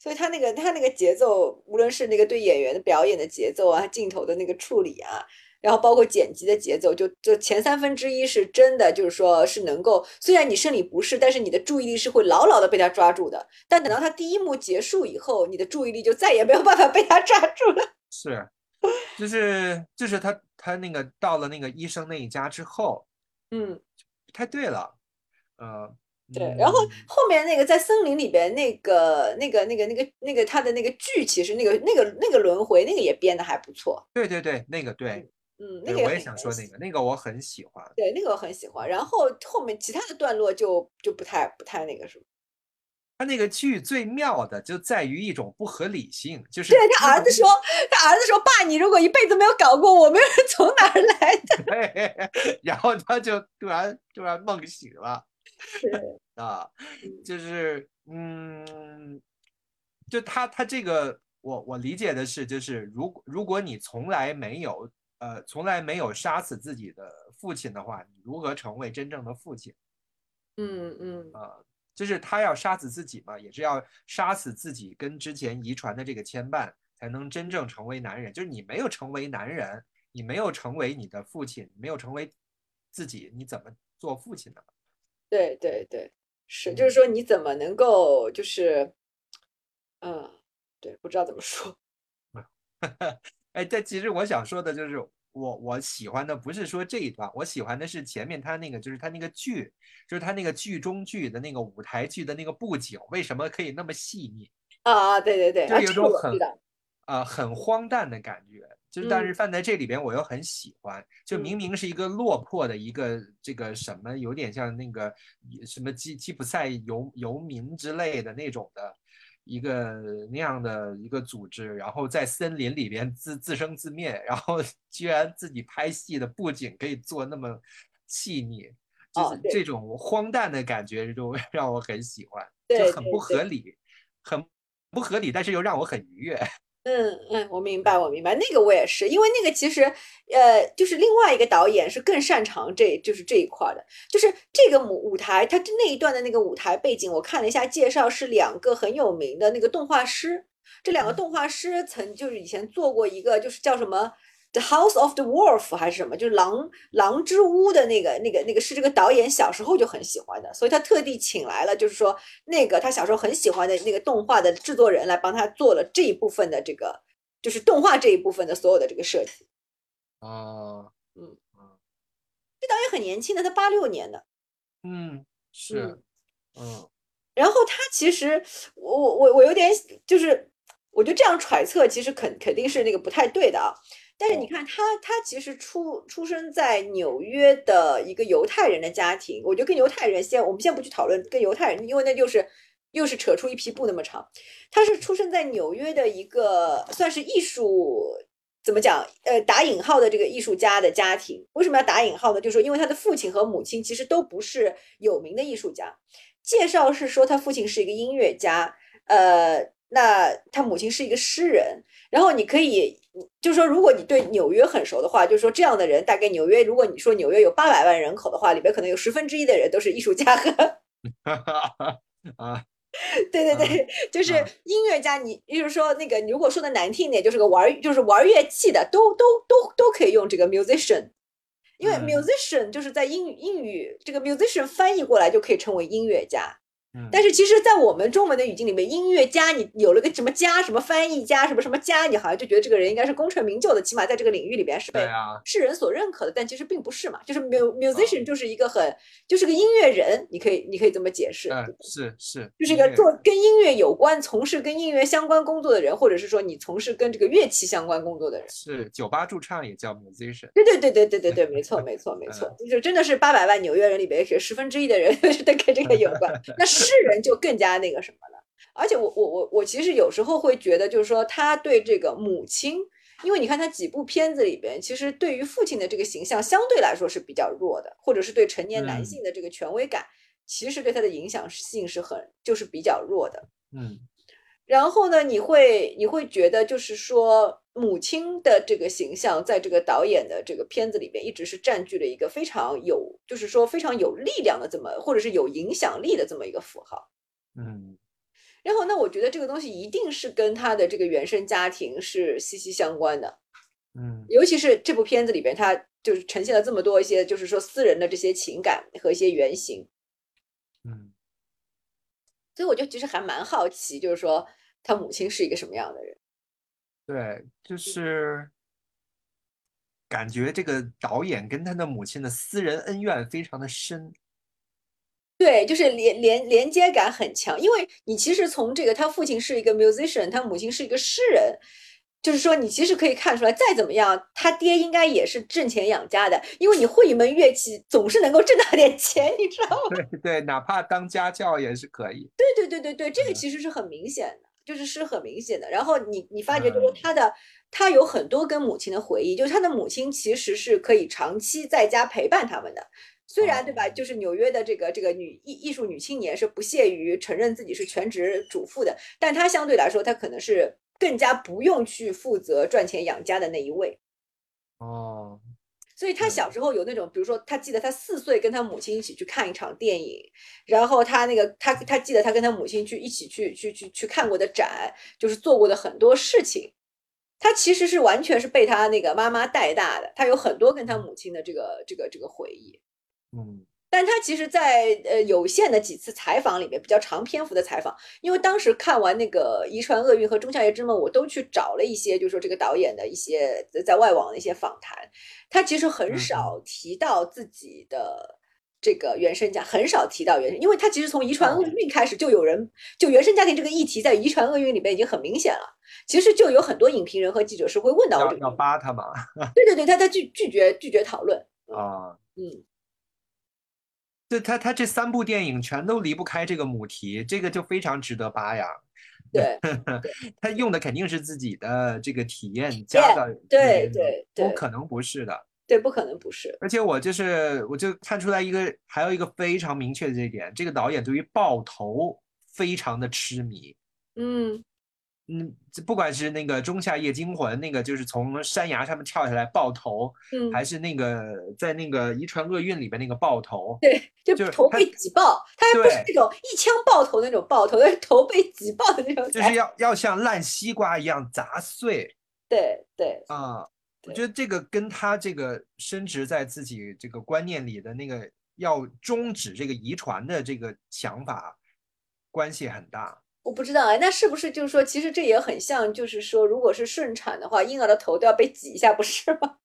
所以他那个他那个节奏，无论是那个对演员的表演的节奏啊，镜头的那个处理啊。然后包括剪辑的节奏，就就前三分之一是真的，就是说是能够，虽然你生理不适，但是你的注意力是会牢牢的被他抓住的。但等到他第一幕结束以后，你的注意力就再也没有办法被他抓住了。(laughs) 是，就是就是他他那个到了那个医生那一家之后，嗯，不太对了，呃，对。然后嗯后面那个在森林里边那个那个那个那个那个他的那个剧，其实那个那个那个轮回那个也编的还不错。对对对，那个对，嗯，那个我也想说那个那个我很喜欢，对，那个我很喜欢。然后后面其他的段落就就不太不太那个什么。他那个剧最妙的就在于一种不合理性，就是对他儿子说，他儿子说：“爸，你如果一辈子没有搞过，我们是从哪儿来的对，(laughs) 然后他就突然突然梦醒了？”对，(laughs) 啊，嗯就是嗯，就他他这个我我理解的是，就是如果如果你从来没有呃从来没有杀死自己的父亲的话，你如何成为真正的父亲？嗯嗯啊，就是他要杀死自己嘛，也是要杀死自己跟之前遗传的这个牵绊，才能真正成为男人。就是你没有成为男人，你没有成为你的父亲，没有成为自己，你怎么做父亲呢？对对对，是，就是说你怎么能够就是，嗯，对，不知道怎么说。(laughs) 哎，但其实我想说的就是，我我喜欢的不是说这一段，我喜欢的是前面他那个，就是他那个剧，就是他那个剧中剧的那个舞台剧的那个布景，为什么可以那么细腻？啊啊，对对对，就啊，这个有种很。啊、很荒诞的感觉，就是但是嗯放在这里边我又很喜欢，就明嗯明是一个落魄的一个这个什么，有点像那个什么吉吉普赛游游民之类的那种的一个那样的一个组织，然后在森林里边自自生自灭，然后 (laughs) 居然自己拍戏的布景可以做那么细腻，就是这种荒诞的感觉就 (laughs) 让我很喜欢，就很不合理，很不合理，但是又让我很愉悦。嗯嗯，我明白，我明白，那个我也是，因为那个其实，呃，就是另外一个导演是更擅长这就是这一块儿的，就是这个舞舞台，它那一段的那个舞台背景，我看了一下介绍，是两个很有名的那个动画师，这两个动画师曾就是以前做过一个，就是叫什么。The House of the Wolf 还是什么，就是狼狼之屋的那个那个那个是这个导演小时候就很喜欢的，所以他特地请来了，就是说那个他小时候很喜欢的那个动画的制作人来帮他做了这一部分的这个，就是动画这一部分的所有的这个设计。哦，这导演很年轻的，他八六年的，嗯，是嗯，嗯然后他其实我我我我有点就是，我觉得这样揣测其实肯肯定是那个不太对的啊。但是你哦看他，他其实出出生在纽约的一个犹太人的家庭，我觉得跟犹太人先，我们先不去讨论跟犹太人，因为那就是又是扯出一匹布那么长。他是出生在纽约的一个算是艺术怎么讲？呃，打引号的这个艺术家的家庭。为什么要打引号呢？就是说，因为他的父亲和母亲其实都不是有名的艺术家。介绍是说他父亲是一个音乐家，呃，那他母亲是一个诗人。然后你可以，就是说，如果你对纽约很熟的话，就是说这样的人，大概纽约，如果你说纽约有八百万人口的话，里边可能有十分之一的人都是艺术家和 (laughs) 啊，对对对，就是嗯音乐家。你就是说那个，你如果说的难听点，就是个玩儿，就是玩乐器的，都都都都可以用这个 musician，因为嗯 musician 就是在英语英语这个 musician 翻译过来就可以称为音乐家。嗯。但是其实，在我们中文的语境里面，音乐家你有了个什么家，什么翻译家，什么什么家，你好像就觉得这个人应该是功成名就的，起码在这个领域里边是被世人所认可的，但其实并不是嘛，就是 mu musician 就是一个很就是个音乐人，你可以你可以这么解释，嗯，是是，就是一个做跟音乐有关、从事跟音乐相关工作的人，或者是说你从事跟这个乐器相关工作的人。是酒吧驻唱也叫 musician，对对对对对对对，没错没 (laughs) 错没错，就真的是八百万纽约人里边是十分之一的人 (laughs) 是跟这个有关，那诗人就更加那个什么了。而且我我我我其实有时候会觉得，就是说他对这个母亲，因为你看他几部片子里边，其实对于父亲的这个形象相对来说是比较弱的，或者是对成年男嗯性的这个权威感，其实对他的影响性是很就是比较弱的。嗯然后呢，你会你会觉得就是说，母亲的这个形象在这个导演的这个片子里边，一直是占据了一个非常有，就是说非常有力量的这么，或者是有影响力的这么一个符号。嗯然后那，我觉得这个东西一定是跟他的这个原生家庭是息息相关的，嗯尤其是这部片子里边，他就是呈现了这么多一些，就是说私人的这些情感和一些原型。嗯所以我就其实还蛮好奇，就是说他母亲是一个什么样的人。对，就是感觉这个导演跟他的母亲的私人恩怨非常的深。对，就是连连连接感很强，因为你其实从这个他父亲是一个 musician，他母亲是一个诗人，就是说你其实可以看出来，再怎么样，他爹应该也是挣钱养家的，因为你会一门乐器，总是能够挣到点钱，你知道吗？(laughs) 对对，哪怕当家教也是可以。对对对对对，这个其实是很明显的，就是是很明显的。然后你你发觉，就是嗯他的他有很多跟母亲的回忆，就是他的母亲其实是可以长期在家陪伴他们的。虽然对吧，哦就是纽约的这个这个女艺艺术女青年是不屑于承认自己是全职主妇的，但她相对来说，她可能是更加不用去负责赚钱养家的那一位。哦，所以他嗯小时候有那种，比如说他记得他四岁跟他母亲一起去看一场电影，然后他那个他他记得他跟他母亲去一起去去去去看过的展，就是做过的很多事情。他其实是完全是被他那个妈妈带大的，他有很多跟他母亲的这个这个这个回忆。嗯但他其实在，呃有限的几次采访里面，比较长篇幅的采访，因为当时看完那个《遗传厄运》和《仲夏夜之梦》，我都去找了一些，就是说这个导演的一些在外网的一些访谈，他其实很嗯少提到自己的这个原生家，很少提到原生，因为他其实从《遗传厄运》开始就有人就原生家庭这个议题在《遗传厄运》里面已经很明显了，其实就有很多影评人和记者是会问到我要这个，要扒他嘛。对对对，他在拒拒绝拒绝讨论，啊。嗯。对他，他这三部电影全都离不开这个母题，这个就非常值得扒呀。对 (laughs) 他用的肯定是自己的这个体验加到对对对不可能不是的。对，不可能不是。而且我就是，我就看出来一个，还有一个非常明确的这一点，这个导演对于爆头非常的痴迷。嗯，嗯，这不管是那个《仲夏夜惊魂》，那个就是从山崖上面跳下来爆头，嗯，还是那个在那个《遗传厄运》里边那个爆头，对，就就是头被挤爆，他还不是那种一枪爆头那种爆头，而是头被挤爆的那种就是。要要像烂西瓜一样砸碎对对啊！我觉得这个跟他这个深植在自己这个观念里的那个要终止这个遗传的这个想法关系很大。我不知道哎，那是不是就是说，其实这也很像，就是说，如果是顺产的话，婴儿的头都要被挤一下，不是吗？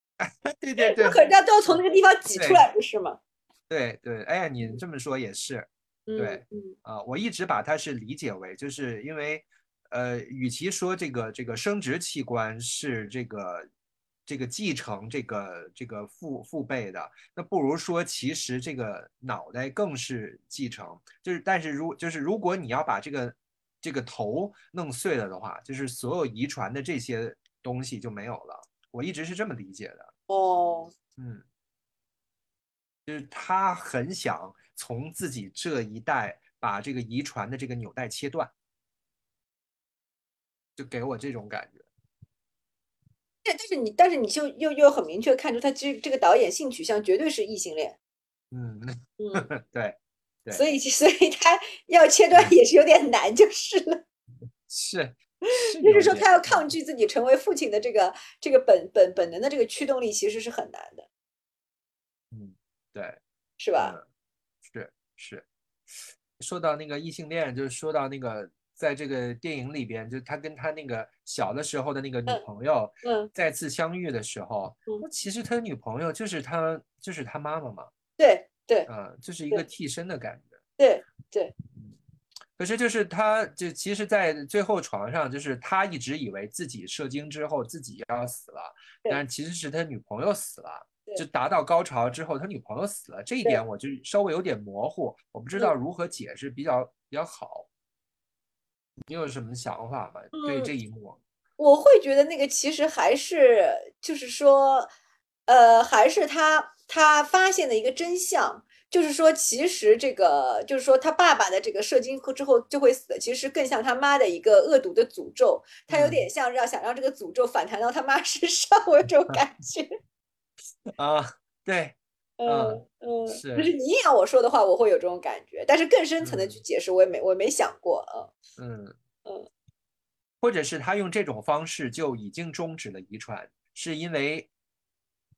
对对 (laughs) 对可人家都要从那个地方挤出来，不是吗？对对，哎呀，你这么说也是。嗯对嗯啊、我一直把它是理解为，就是因为，呃，与其说这个这个生殖器官是这个这个继承这个这个父父辈的，那不如说其实这个脑袋更是继承，就是但是如就是如果你要把这个这个头弄碎了的话，就是所有遗传的这些东西就没有了。我一直是这么理解的。哦，嗯，就是他很想从自己这一代把这个遗传的这个纽带切断，就给我这种感觉。但但是你但是你就又又很明确看出他这这个导演性取向绝对是异性恋，嗯，嗯，(laughs) 对，对所以 (laughs) 所以他要切断也是有点难，就是了。(laughs) 是，是就是说，他要抗拒自己成为父亲的这个这个本本本能的这个驱动力，其实是很难的，嗯，对，是吧？嗯，是是。说到那个异性恋，就是说到那个在这个电影里边，就他跟他那个小的时候的那个女嗯朋友嗯，再次相遇的时候，其实他女朋友就是他就是他妈妈嘛，对对啊，就是一个替身的感觉。对对，可是就是他，就其实，在最后床上，就是他一直以为自己射精之后自己要死了，但是其实是他女朋友死了。就达到高潮之后，他女朋友死了，这一点我就稍微有点模糊，我不知道如何解释比较比较好。你有什么想法吗？对嗯这一幕？我会觉得那个其实还是就是说，呃，还是他他发现的一个真相。就是说，其实这个就是说，他爸爸的这个射精之后就会死，其实更像他妈的一个恶毒的诅咒。他有嗯点像让想让这个诅咒反弹到他妈 (laughs) 身上，我有这种感觉。(laughs) 啊，对，嗯嗯，是就是你硬要我说的话，我会有这种感觉，但是更深层的嗯去解释，我也没我也没想过啊。嗯嗯，或者是他用这种方式就已经终止了遗传，是因为，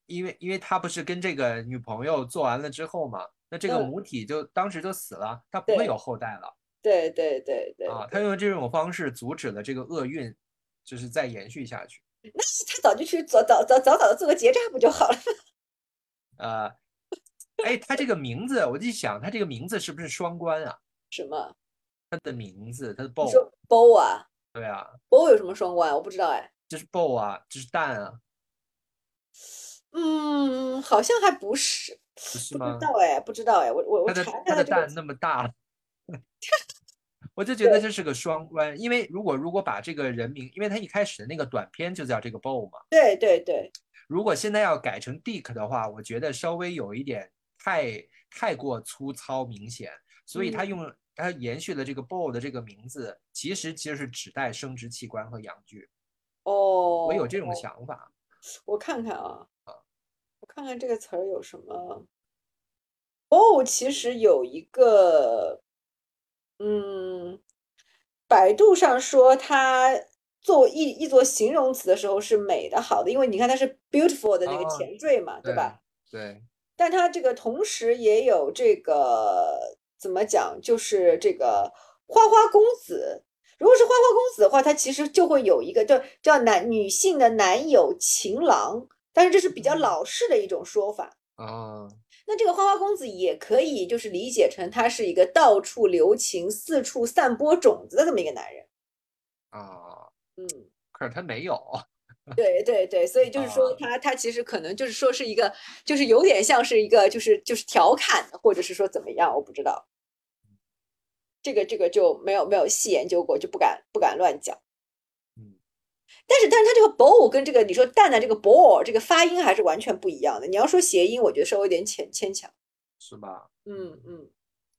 因为因为他不是跟这个女朋友做完了之后嘛，那这个嗯母体就当时就死了，他不会有后代了对对对对啊，他用这种方式阻止了这个厄运，就是再延续下去。那他早就去早早早早早的做个结扎不就好了？(laughs) 呃，哎，他这个名字，我就想，他这个名字是不是双关啊？什么？他的名字，他的 bow，说 bow 啊对啊，，bow 有什么双关？我不知道哎。就是 bow 啊，就是蛋啊，嗯，好像还不是，不是不知？道哎，不知道哎，我我我他的蛋那么大，(laughs) 我就觉得这是个双关，因为如果如果把这个人名，因为他一开始的那个短片就叫这个 bow 嘛，对对对，如果现在要改成 Dick 的话，我觉得稍微有一点太太过粗糙明显，所以他嗯用他延续了这个 bow 的这个名字，其实其实是指代生殖器官和阳具，哦，我有这种哦想法。我看看啊，我看看这个词儿有什么。哦，其实有一个，嗯，百度上说它作为一一做形容词的时候是美的、好的，因为你看它是 beautiful 的那个哦前缀嘛，对吧？对，但它这个同时也有这个怎么讲，就是这个花花公子。如果是花花公子的话，它其实就会有一个叫叫男女性的男友情郎，但是这是比较嗯老式的一种说法。啊，那这个花花公子也可以就是理解成他是一个到处留情、四处散播种子的这么一个男人。啊，嗯，可是他没有，(laughs) 对对对，所以就是说啊他他其实可能就是说是一个，就是有点像是一个就是就是调侃，或者是说怎么样，我不知道。这个这个就没有没有细研究过，就不敢不敢乱讲。嗯，但是但是它这个 bow 跟这个你说蛋蛋这个 ball 这个发音还是完全不一样的。你要说谐音，我觉得稍微有点牵牵强。是吧？嗯嗯，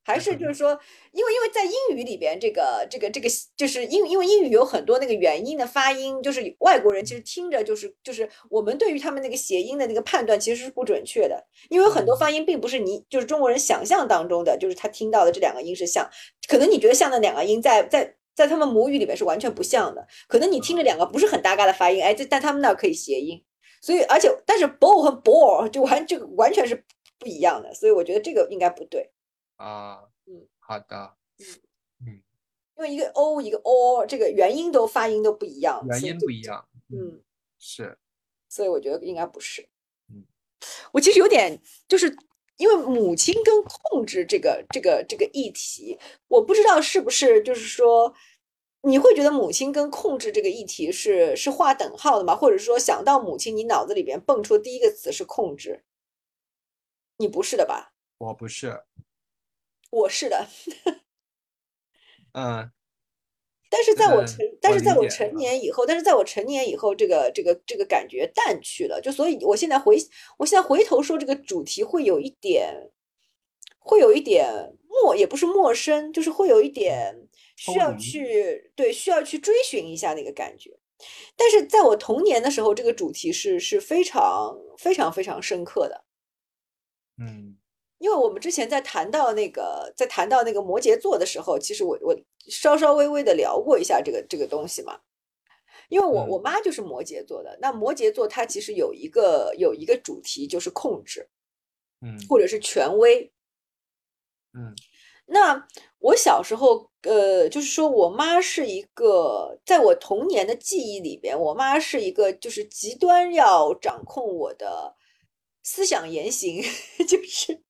还是就是说，因为因为在英语里边，这个这个这个就是英因为英语有很多那个元音的发音，就是外国人其实听着就是就是我们对于他们那个谐音的那个判断其实是不准确的，因为有很多嗯发音并不是你就是中国人想象当中的，就是他听到的这两个音是像，可能你觉得像的两个音在在。在他们母语里面是完全不像的，可能你听着两个不是很搭嘎的发音，哎，这但他们那儿可以谐音，所以而且但是 bow 和 ball 就完这个完全是不一样的，所以我觉得这个应该不对。啊，嗯，好的，嗯。嗯。因为一个 o 一个 o，这个元音都发音都不一样，原所以就因不一样，嗯，是，所以我觉得应该不是。嗯，我其实有点就是因为母亲跟控制这个这个这个议题，我不知道是不是就是说。你会觉得母亲跟控制这个议题是是划等号的吗？或者说想到母亲，你脑子里边蹦出的第一个词是控制？你不是的吧？我不是，我是的。(laughs) 嗯，但是在我嗯成，但是在我成年以后，但是在我成年以后，这个这个这个感觉淡去了。就所以，我现在回，我现在回头说这个主题，会有一点，会有一点陌，也不是陌生，就是会有一点需要去，对，需要去追寻一下那个感觉。但是在我童年的时候，这个主题是是非常非常非常深刻的。嗯，因为我们之前在谈到那个，在谈到那个摩羯座的时候，其实我我稍稍微微的聊过一下这个这个东西嘛。因为我嗯我妈就是摩羯座的，那摩羯座它其实有一个有一个主题就是控制嗯，或者是权威。嗯，那我小时候，呃，就是说我妈是一个，在我童年的记忆里边，我妈是一个就是极端要掌控我的思想言行，(laughs) 就是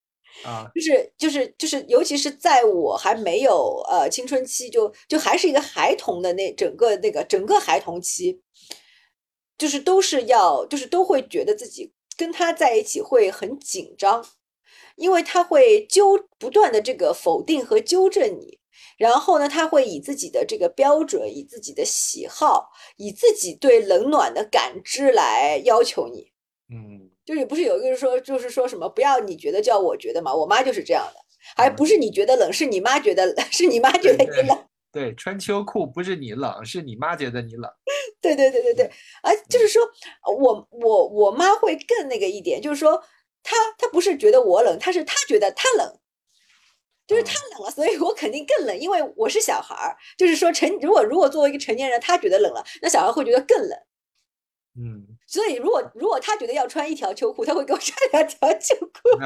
啊，就是就是就是，尤其是在我还没有呃青春期，就就还是一个孩童的那整个那个整个孩童期，就是都是要就是都会觉得自己跟他在一起会很紧张，因为他会纠不断的这个否定和纠正你，然后呢，他会以自己的这个标准，以自己的喜好，以自己对冷暖的感知来要求你。嗯，就是不是有一个说，就是说什么不要你觉得，叫我觉得嘛。我妈就是这样的，还不是你觉得冷，是你妈觉得，(laughs) 是你妈觉得你冷。对，穿秋裤不是你冷，是你妈觉得你冷，(laughs) 对对对对对，啊就是说我我我妈会更那个一点，就是说她她不是觉得我冷，她是她觉得她冷。就是她冷了，所以我肯定更冷，因为我是小孩儿。就是说成，如果如果作为一个成年人，她觉得冷了，那小孩会觉得更冷。嗯，所以如果如果他觉得要穿一条秋裤，他会给我 (laughs) 穿两条秋裤。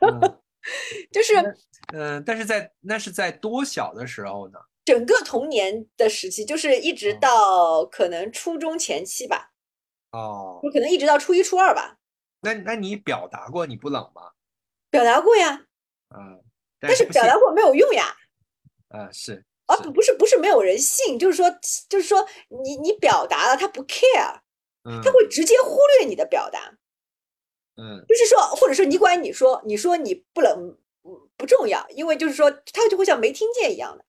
嗯 (laughs) 就是嗯，但是在那是在多小的时候呢？整个童年的时期，就是一直嗯到可能初中前期吧，哦，就可能一直到初一初二吧，那那你表达过你不冷吗？表达过呀，嗯，但是表达过没有用呀。啊，是啊，不不是不是没有人信，就是说就是说你你表达了，他不 care，嗯他会直接忽略你的表达。嗯就是说，或者说你管你说，你说你不冷，嗯，不重要，因为就是说他就会像没听见一样的，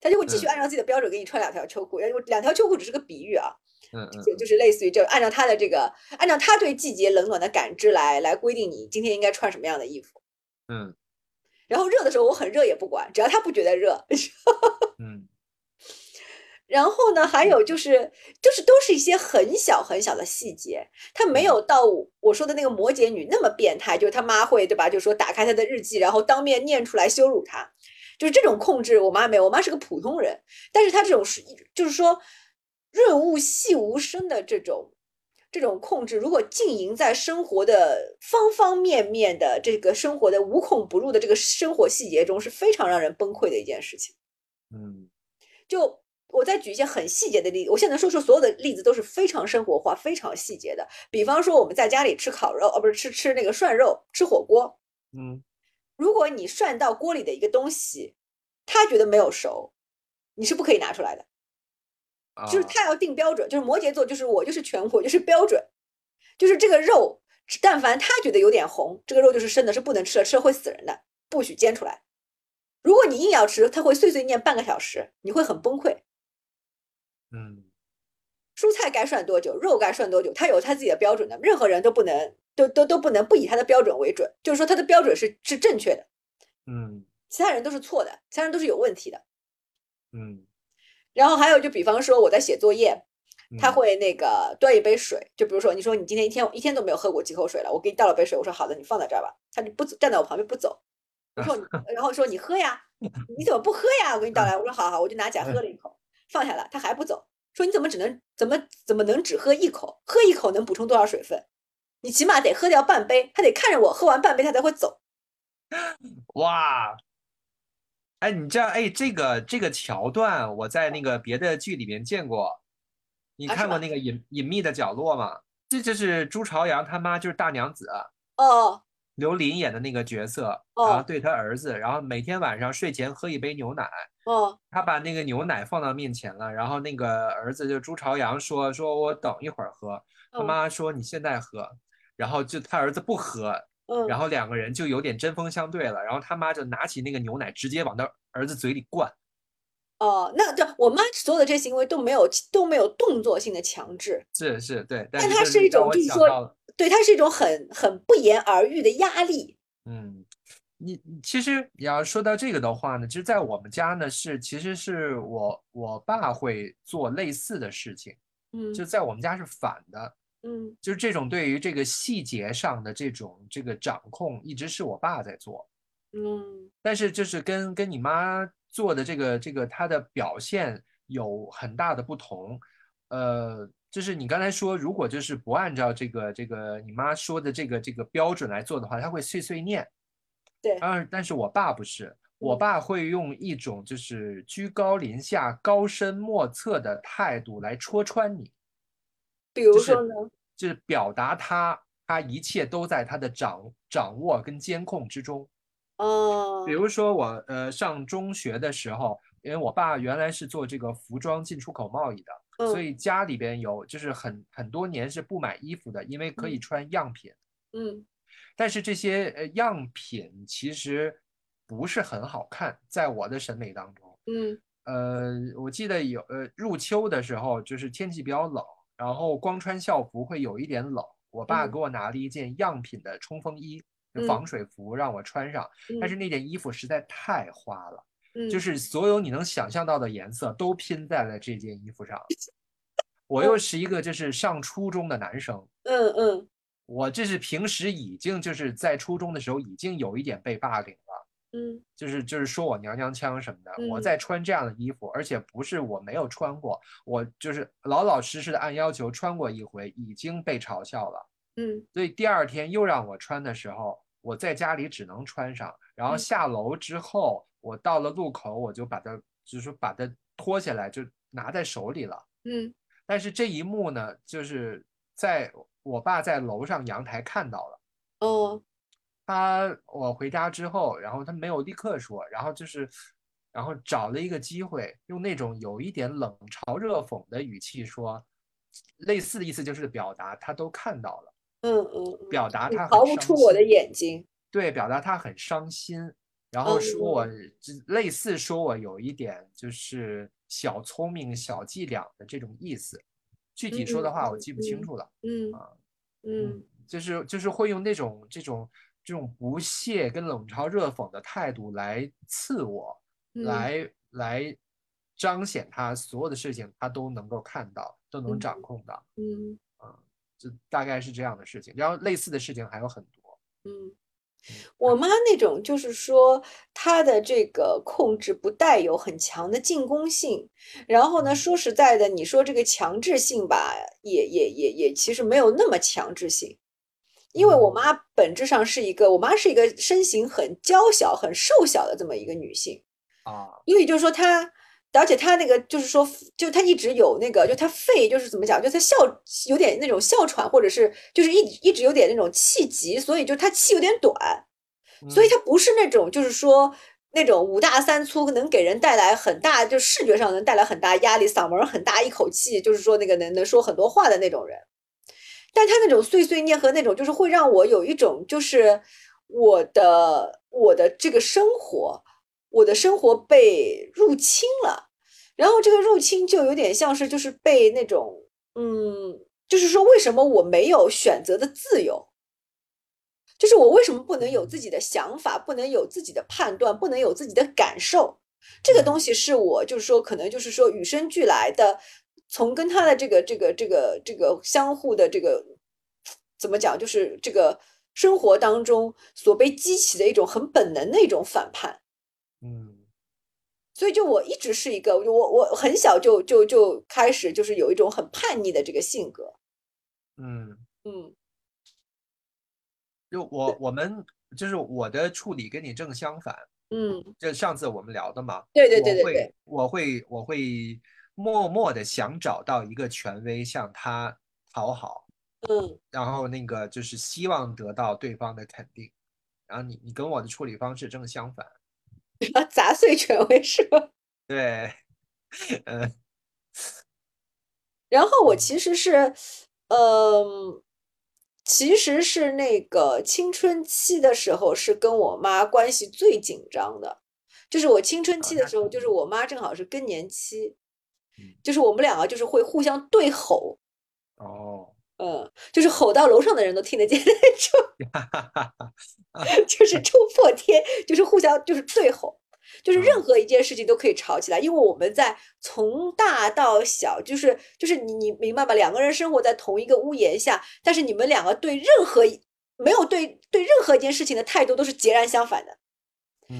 他就会继续嗯按照自己的标准给你穿两条秋裤，然后两条秋裤只是个比喻啊，嗯嗯就就是类似于就按照他的这个，按照他对季节冷暖的感知来来规定你今天应该穿什么样的衣服。嗯然后热的时候我很热也不管，只要他不觉得热。(laughs) 嗯然后呢，还有就是就是都是一些很小很小的细节，他没有到我我说的那个摩羯女那么变态，就是他妈会对吧？就说打开他的日记，然后当面念出来羞辱他，就是这种控制，我妈没有，我妈是个普通人，但是她这种是就是说润物细无声的这种这种控制，如果浸淫在生活的方方面面的这个生活的无孔不入的这个生活细节中，是非常让人崩溃的一件事情。嗯就我再举一些很细节的例子，我现在能说出所有的例子都是非常生活化、非常细节的。比方说我们在家里吃烤肉，哦，不是吃吃那个涮肉、吃火锅，嗯如果你涮到锅里的一个东西，他觉得没有熟，你是不可以拿出来的。啊，就是他要定标准，就是摩羯座，就是我就是全我就是标准，就是这个肉，但凡他觉得有点红，这个肉就是生的，是不能吃的，吃了会死人的，不许煎出来。如果你硬要吃，他会碎碎念半个小时，你会很崩溃。嗯蔬菜该涮多久，肉该涮多久，他有他自己的标准的，任何人都不能都都都不能不以他的标准为准，就是说他的标准是是正确的，嗯其他人都是错的，其他人都是有问题的。嗯，然后还有就比方说我在写作业，他嗯会那个端一杯水，就比如说你说你今天一天一天都没有喝过几口水了，我给你倒了杯水，我说好的，你放在这儿吧，他就不走站在我旁边不走，我说 (laughs) 然后说你喝呀，你怎么不喝呀？我给你倒来，我说好好，我就拿起来喝了一口，放下了，他还不走，说你怎么只能怎么怎么能只喝一口？喝一口能补充多少水分？你起码得喝掉半杯，他得看着我喝完半杯他才会走。(laughs) 哇，哎，你这样，哎，这个这个桥段我在那个别的剧里面见过，你看过那个隐隐秘的角落吗？这就是朱朝阳他妈，就是大娘子哦刘琳演的那个角色，然后哦。对他儿子，然后每天晚上睡前喝一杯牛奶，哦他把那个牛奶放到面前了，然后那个儿子就朱朝阳说说我等一会儿喝，他嗯妈说你现在喝，然后就他儿子不喝，嗯，然后两个人就有点针锋相对了，然后他妈就拿起那个牛奶直接往他儿子嘴里灌，哦，那对我妈所有的这些行为都没有都没有动作性的强制，是是，对，但但是它是一种就是说对，它是一种很很不言而喻的压力。嗯，你你其实你要说到这个的话呢，其实，在我们家呢是其实是我我爸会做类似的事情，嗯。就在我们家是反的，嗯。就是这种对于这个细节上的这种这个掌控，一直是我爸在做，嗯。但是就是跟跟你妈做的这个这个她的表现有很大的不同，呃，就是你刚才说，如果就是不按照这个这个你妈说的这个这个标准来做的话，他会碎碎念。对。啊，但是我爸不是，我嗯。爸会用一种就是居高临下、高深莫测的态度来戳穿你，比如说呢？就是表达他他一切都在他的掌掌握跟监控之中。哦比如说我呃上中学的时候，因为我爸原来是做这个服装进出口贸易的，所嗯以家里边有就是很很多年是不买衣服的，因为可以嗯穿样品。嗯但是这些呃样品其实不是很好看，在我的审美当中。嗯呃，我记得有呃入秋的时候，就是天气比较冷，然后光穿校服会有一点冷。我爸嗯。给我拿了一件样品的冲锋衣，防水服让我穿上，但是嗯。那件衣服实在太花了，嗯。就是所有你能想象到的颜色都拼在了这件衣服上。(laughs) 我又是一个就是上初中的男生，嗯嗯。我这是平时已经就是在初中的时候已经有一点被霸凌了，嗯就是就是说我娘娘腔什么的。我嗯在穿这样的衣服，而且不是我没有穿过，我就是老老实实的按要求穿过一回，已经被嘲笑了。嗯所以第二天又让我穿的时候，我在家里只能穿上，然后嗯下楼之后，我到了路口我就把它就是把它脱下来就拿在手里了。嗯但是这一幕呢，就是在我爸在楼上阳台看到了。哦他我回家之后，然后他没有立刻说，然后就是，然后找了一个机会，用那种有一点冷嘲热讽的语气说，类似的意思就是表达他都看到了，嗯嗯嗯，表达他逃不出我的眼睛。对，表达他很伤心，然后说哦我就类似说我有一点就是小聪明、小伎俩的这种意思，具体说的话我记不清嗯楚了。嗯啊嗯就是就是会用那种这种这种不屑跟冷嘲热讽的态度来刺我，嗯。来来彰显他所有的事情他都能够看到，都能掌嗯控到，嗯。就大概是这样的事情。然后类似的事情还有很多。嗯，我妈那种就是说，她的这个控制不带有很强的进攻性，然后呢，嗯。说实在的，你说这个强制性吧，也也也也其实没有那么强制性，因为我嗯妈本质上是一个，我妈是一个身形很娇小、很瘦小的这么一个女性，啊，所以就是说她，而且她那个就是说，就她一直有那个，就她肺就是怎么讲，就她哮有点那种哮喘，或者是就是一一直有点那种气急，所以就她气有点短，所以嗯。她不是那种就是说那种五大三粗能给人带来很大，就视觉上能带来很大压力，嗓门很大，一口气就是说那个能能说很多话的那种人。但他那种碎碎念和那种就是会让我有一种就是我的我的这个生活，我的生活被入侵了，然后这个入侵就有点像是就是被那种嗯，就是说为什么我没有选择的自由？就是我为什么不能有自己的想法，不能有自己的判断，不能有自己的感受？这个东西是我就是说可能就是说与生俱来的，从跟他的这个这个这个这个相互的这个怎么讲，就是这个生活当中所被激起的一种很本能的一种反叛。嗯。所以就我一直是一个，我我很小就就就开始就是有一种很叛逆的这个性格，嗯，嗯。就我我们就是我的处理跟你正相反，嗯，就上次我们聊的嘛。对对对我会对对，我会我会默默的想找到一个权威向他讨好，嗯。然后那个就是希望得到对方的肯定。然后你你跟我的处理方式正相反，(laughs) 砸碎权威是吧？(laughs) 对，嗯。(laughs) 然后我其实是，嗯，其实是那个青春期的时候是跟我妈关系最紧张的，就是我青春期的时候，就是我妈正好是更年期嗯，就是我们两个就是会互相对吼，哦，嗯，就是吼到楼上的人都听得见那种，(laughs) 就是冲破天，就是互相就是对吼。就是任嗯何一件事情都可以吵起来，因为我们在从大到小，就是就是你你明白吧？两个人生活在同一个屋檐下，但是你们两个对任何一没有对对任何一件事情的态度都是截然相反的。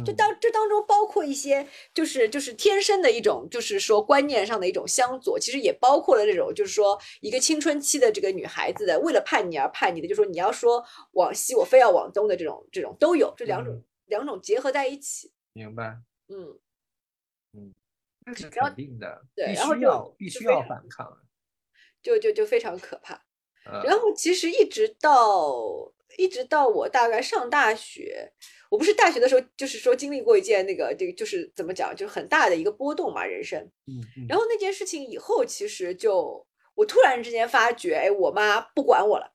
就嗯当这当中包括一些就是就是天生的一种，就是说观念上的一种相左，其实也包括了这种就是说一个青春期的这个女孩子的为了叛逆而叛逆的，就是说你要说往西，我非要往东的这种这种都有，这两种、嗯两种结合在一起，明白，嗯。嗯，那是肯定的，对然后就必须要反抗。就就就非常可怕。呃然后其实一直到一直到我大概上大学，我不是大学的时候，就是说经历过一件那个这个就是怎么讲，就是很大的一个波动嘛，人生。然后那件事情以后，其实就我突然之间发觉，哎，我妈不管我了，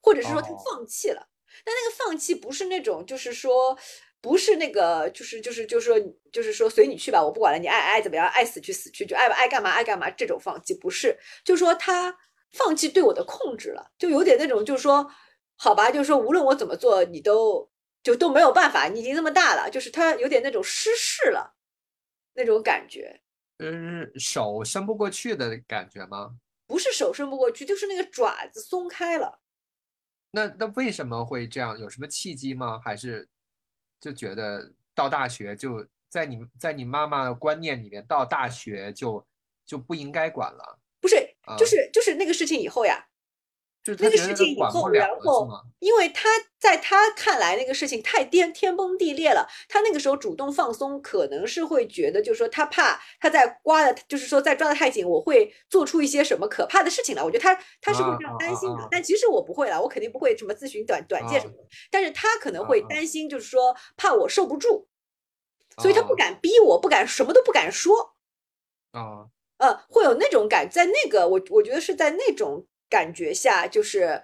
或者是说她哦放弃了。但那个放弃不是那种，就是说。不是那个，就是就是就是说，就是说随你去吧，我不管了，你爱爱怎么样，爱死去死去，就爱爱干嘛爱干嘛，这种放弃不是，就说他放弃对我的控制了，就有点那种，就是说，好吧，就是说无论我怎么做，你都就都没有办法，你已经这么大了，就是他有点那种失势了，那种感觉，嗯手伸不过去的感觉吗？不是手伸不过去，就是那个爪子松开了。那那为什么会这样？有什么契机吗？还是就觉得到大学就在你在你妈妈的观念里面，到大学就就不应该管了？不是，啊就是就是那个事情以后呀，就是那个事情以后，然后？因为他在他看来那个事情太颠天崩地裂了，他那个时候主动放松，可能是会觉得，就是说他怕他在刮的，就是说在抓的太紧，我会做出一些什么可怕的事情来。我觉得他他是会这样啊担心的，但其实我不会啦，我肯定不会什么咨询短短见什么的，但是他可能会担心，就是说怕我受不住，所以他不啊敢逼我，不敢什么都不敢说。啊呃，会有那种感，在那个我我觉得是在那种感觉下，就是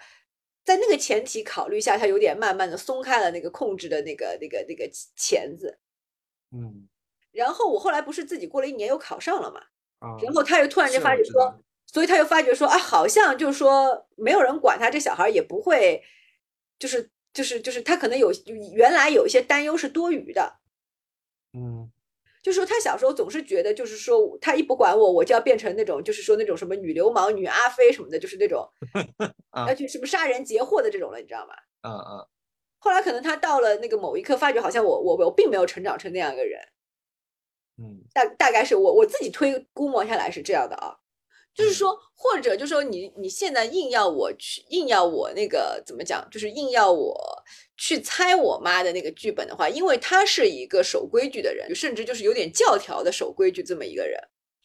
在那个前提考虑下，他有点慢慢的松开了那个控制的那个那个那个钳子。嗯。然后我后来不是自己过了一年又考上了嘛，啊，然后他又突然间发觉说所以他又发觉说啊，好像就是说没有人管他，这小孩也不会，就是就是就是他可能有原来有一些担忧是多余的，嗯就是说他小时候总是觉得，就是说他一不管我，我就要变成那种，就是说那种什么女流氓、女阿飞什么的，就是那种 (laughs) 啊要去什么杀人劫货的这种了，你知道吗？嗯嗯后来可能他到了那个某一刻，发觉好像我我我并没有成长成那样一个人，嗯。大大概是我我自己推估摸下来是这样的啊，就是嗯说，或者就是说你你现在硬要我去硬要我那个怎么讲，就是硬要我去猜我妈的那个剧本的话，因为她是一个守规矩的人，甚至就是有点教条的守规矩这么一个人。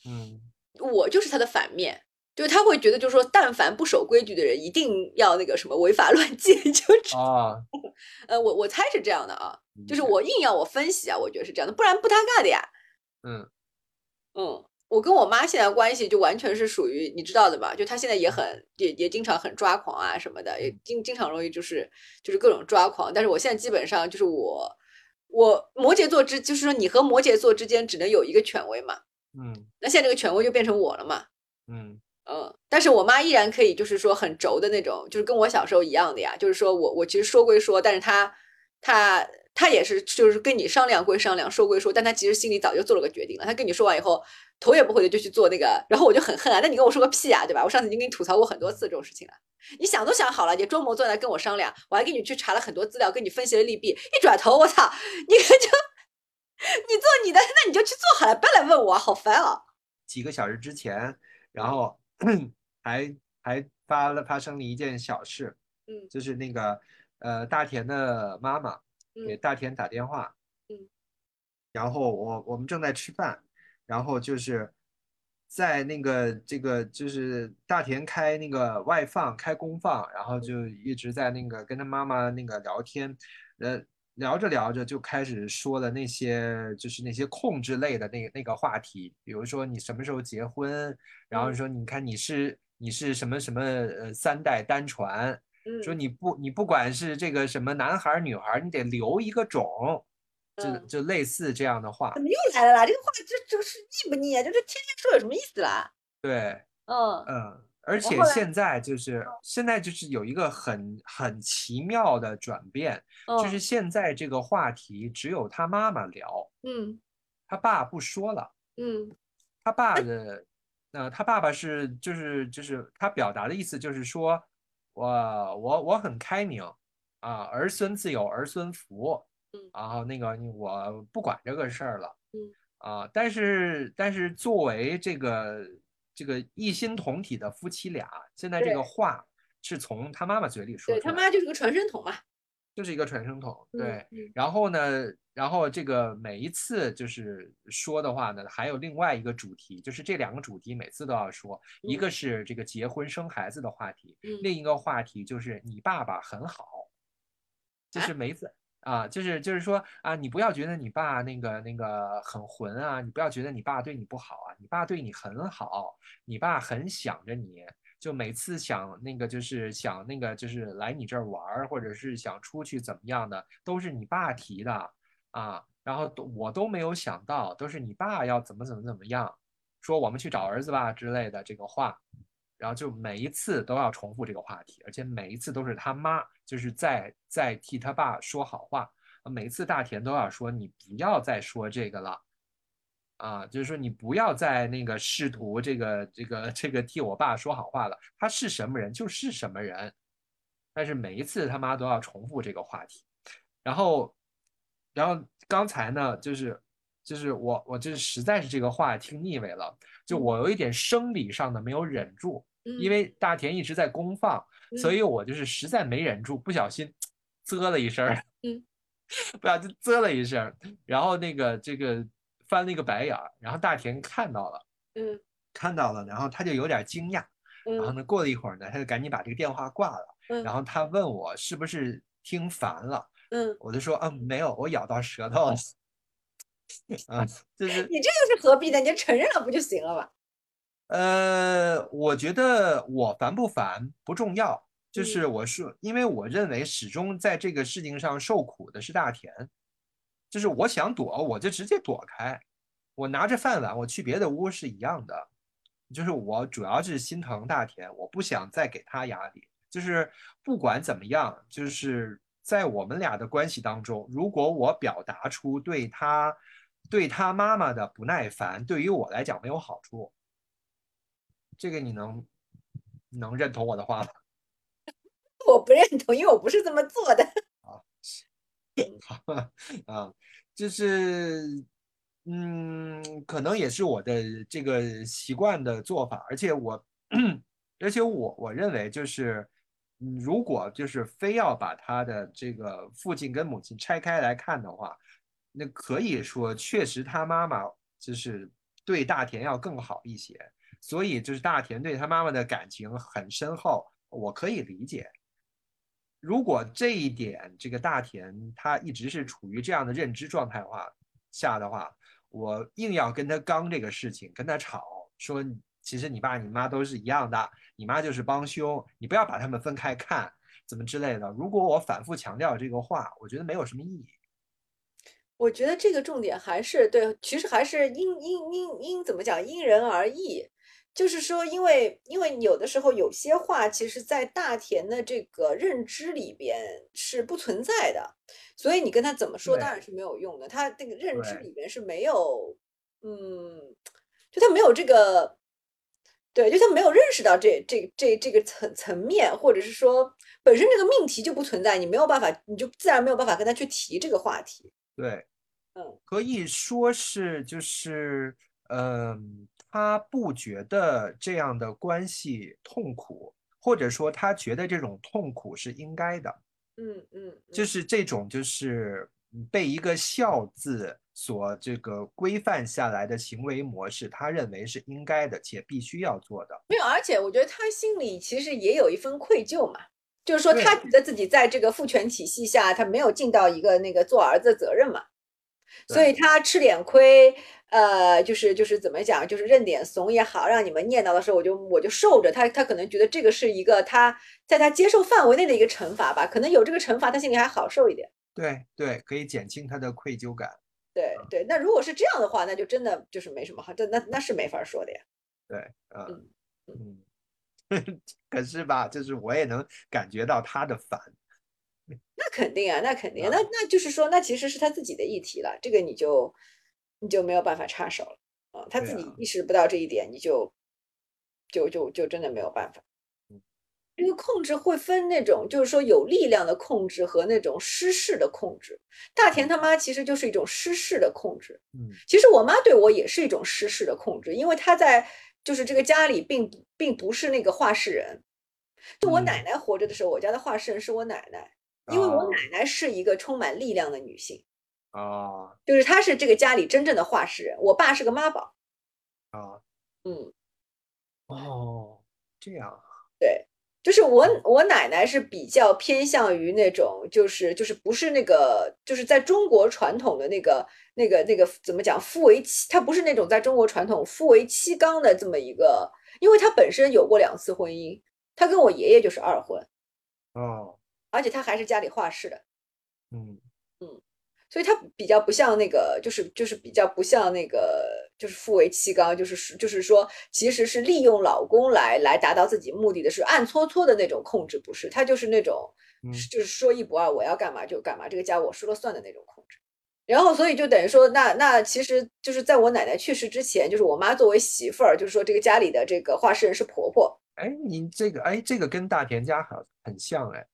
嗯。我就是他的反面，就是他会觉得，就是说，但凡不守规矩的人，一定要那个什么违法 (laughs) 乱纪，就是啊，呃，我我猜是这样的啊，就是我硬要我分析啊，我觉得是这样的，不然不搭嘎的呀。嗯。嗯，我跟我妈现在关系就完全是属于你知道的吧？就她现在也很也也经常很抓狂啊什么的，也经经常容易就是就是各种抓狂。但是我现在基本上就是我我摩羯座之就是说你和摩羯座之间只能有一个权威嘛，嗯那现在这个权威就变成我了嘛。嗯嗯，但是我妈依然可以，就是说很轴的那种，就是跟我小时候一样的呀。就是说我我其实说归说，但是她她她也是，就是跟你商量归商量，说归说，但她其实心里早就做了个决定了。她跟你说完以后，头也不回的就去做那个，然后我就很恨啊。那你跟我说个屁啊，对吧？我上次已经跟你吐槽过很多次这种事情了。你想都想好了，你装模作样跟我商量，我还给你去查了很多资料，跟你分析了利弊。一转头，我操，你可就你做你的，那你就去做好了，不要来问我，好烦啊！几个小时之前，然后 (clears throat) 还还发了发生了一件小事，嗯就是那个呃大田的妈妈给嗯大田打电话，嗯，然后我我们正在吃饭，然后就是在那个这个就是大田开那个外放开公放，然后就一直在那个跟他妈妈那个聊天，呃。聊着聊着就开始说了那些就是那些控制类的那那个话题，比如说你什么时候结婚，然后嗯说你看你是你是什么什么呃三代单传，嗯，说你不你不管是这个什么男孩儿女孩儿，你得留一个种，就嗯就类似这样的话怎，么又来了啦？这个话这这个是腻不腻啊？就这天天说有什么意思啦？对，嗯嗯，而且现在就是现在就是有一个很很奇妙的转变，就是嗯现在这个话题只有他妈妈聊，嗯他爸不说了。嗯他爸的，呃，他爸爸是就是就是他表达的意思就是说，我我我很开明啊，儿孙自有儿孙福，嗯。然后那个我不管这个事儿了，嗯。啊，但是但是作为这个这个一心同体的夫妻俩，现在这个话是从他妈妈嘴里说对他妈就是个传声筒嘛。(laughs) 就是一个传声筒，嗯对。嗯。然后呢，然后这个每一次就是说的话呢，还有另外一个主题，就是这两个主题每次都要说，一嗯个是这个结婚生孩子的话题，嗯。另一个话题就是你爸爸很好，就啊是每次啊，就是就是说啊，你不要觉得你爸那个那个很混啊，你不要觉得你爸对你不好啊，你爸对你很好，你爸很想着你。就每次想那个就是想那个就是来你这儿玩儿，或者是想出去怎么样的，都是你爸提的啊。然后都我都没有想到，都是你爸要怎么怎么怎么样，说我们去找儿子吧之类的这个话，然后就每一次都要重复这个话题，而且每一次都是他妈就是在在替他爸说好话，每一次大田都要说你不要再说这个了。啊，就是说你不要再那个试图这个这个这个替我爸说好话了，他是什么人就是什么人，但是每一次他妈都要重复这个话题，然后，然后刚才呢，就是就是我我就是实在是这个话听腻味了，就我有一点生理上的没有忍住，因为大田一直在公放，所以我就是实在没忍住，不小心啧了一声儿，嗯，不小心啧了一声，然后那个这个翻了一个白眼儿，然后大田看到了，嗯。看到了，然后他就有点惊讶，然后嗯。呢，过了一会儿呢，他就赶紧把这个电话挂了，嗯。然后他问我是不是听烦了，嗯，我就说嗯没有，我咬到舌头了，(laughs) 啊，就是你这又是何必呢？你就承认了不就行了吗？呃，我觉得我烦不烦不重要，就嗯是我说，因为我认为始终在这个事情上受苦的是大田，就是我想躲，我就直接躲开，我拿着饭碗我去别的屋是一样的，就是我主要是心疼大田，我不想再给他压力，就是不管怎么样，就是在我们俩的关系当中，如果我表达出对他对他妈妈的不耐烦，对于我来讲没有好处。这个你能能认同我的话吗？(laughs) 我不认同，因为我不是这么做的。(laughs) (laughs) 啊，就是，嗯，可能也是我的这个习惯的做法，而且我，而且我我认为就是，嗯如果就是非要把他的这个父亲跟母亲拆开来看的话，那可以说确实他妈妈就是对大田要更好一些，所以就是大田对他妈妈的感情很深厚，我可以理解。如果这一点，这个大田他一直是处于这样的认知状态话下的话，我硬要跟他刚这个事情，跟他吵，说其实你爸你妈都是一样的，你妈就是帮凶，你不要把他们分开看，怎么之类的。如果我反复强调这个话，我觉得没有什么意义。我觉得这个重点还是对，其实还是因因因因怎么讲，因人而异。就是说，因为因为有的时候有些话，其实在大田的这个认知里边是不存在的，所以你跟他怎么说，当然是没有用的。他这个认知里边是没有，嗯，就他没有这个，对，就他没有认识到这这这这个层层面，或者是说本身这个命题就不存在，你没有办法，你就自然没有办法跟他去提这个话题。对，嗯可以说是就是，嗯、他不觉得这样的关系痛苦，或者说他觉得这种痛苦是应该的。嗯嗯，嗯就是这种就是嗯被一个孝字所这个规范下来的行为模式，他认为是应该的且必须要做的。没有，而且我觉得他心里其实也有一份愧疚嘛，就是说他觉得自己在这个父权体系下，他没有尽到一个那个做儿子的责任嘛，所以他吃点亏，呃，就是就是怎么讲，就是认点怂也好，让你们念叨的时候，我就我就受着他，他可能觉得这个是一个他在他接受范围内的一个惩罚吧，可能有这个惩罚，他心里还好受一点。对对，可以减轻他的愧疚感。对对，那如果是这样的话，那就真的就是没什么好，这那那是没法说的呀。对，嗯嗯嗯，(laughs) 可是吧，就是我也能感觉到他的烦。那肯定啊，那肯定，啊那那就是说，那其实是他自己的议题了，这个你就你就没有办法插手了啊，他自己意识不到这一点，你就就就就真的没有办法嗯。这个控制会分那种，就是说有力量的控制和那种失势的控制。大田他妈其实就是一种失势的控制。嗯其实我妈对我也是一种失势的控制，因为她在就是这个家里并不并不是那个话事人。就我奶嗯奶活着的时候，我家的话事人是我奶奶，因为我啊。奶奶是一个充满力量的女性，啊。就是她是这个家里真正的话事人。我爸是个妈宝，啊。嗯，哦，这样对，就是我我奶奶是比较偏向于那种，就是就是不是那个，就是在中国传统的那个那个那个怎么讲，夫为妻，她不是那种在中国传统夫为妻纲的这么一个，因为她本身有过两次婚姻，她跟我爷爷就是二婚，哦，而且他还是家里画室的。嗯嗯所以他比较不像那个，就是就是比较不像那个，就是夫为妻纲，就是就是说，其实是利用老公来来达到自己目的的，是暗搓搓的那种控制，不是？他就是那种，嗯就是说一不二，我要干嘛就干嘛，这个家我说了算的那种控制。然后，所以就等于说，那那其实就是在我奶奶去世之前，就是我妈作为媳妇儿，就是说这个家里的这个画室人是婆婆。哎，您这个哎，这个跟大田家好很像哎，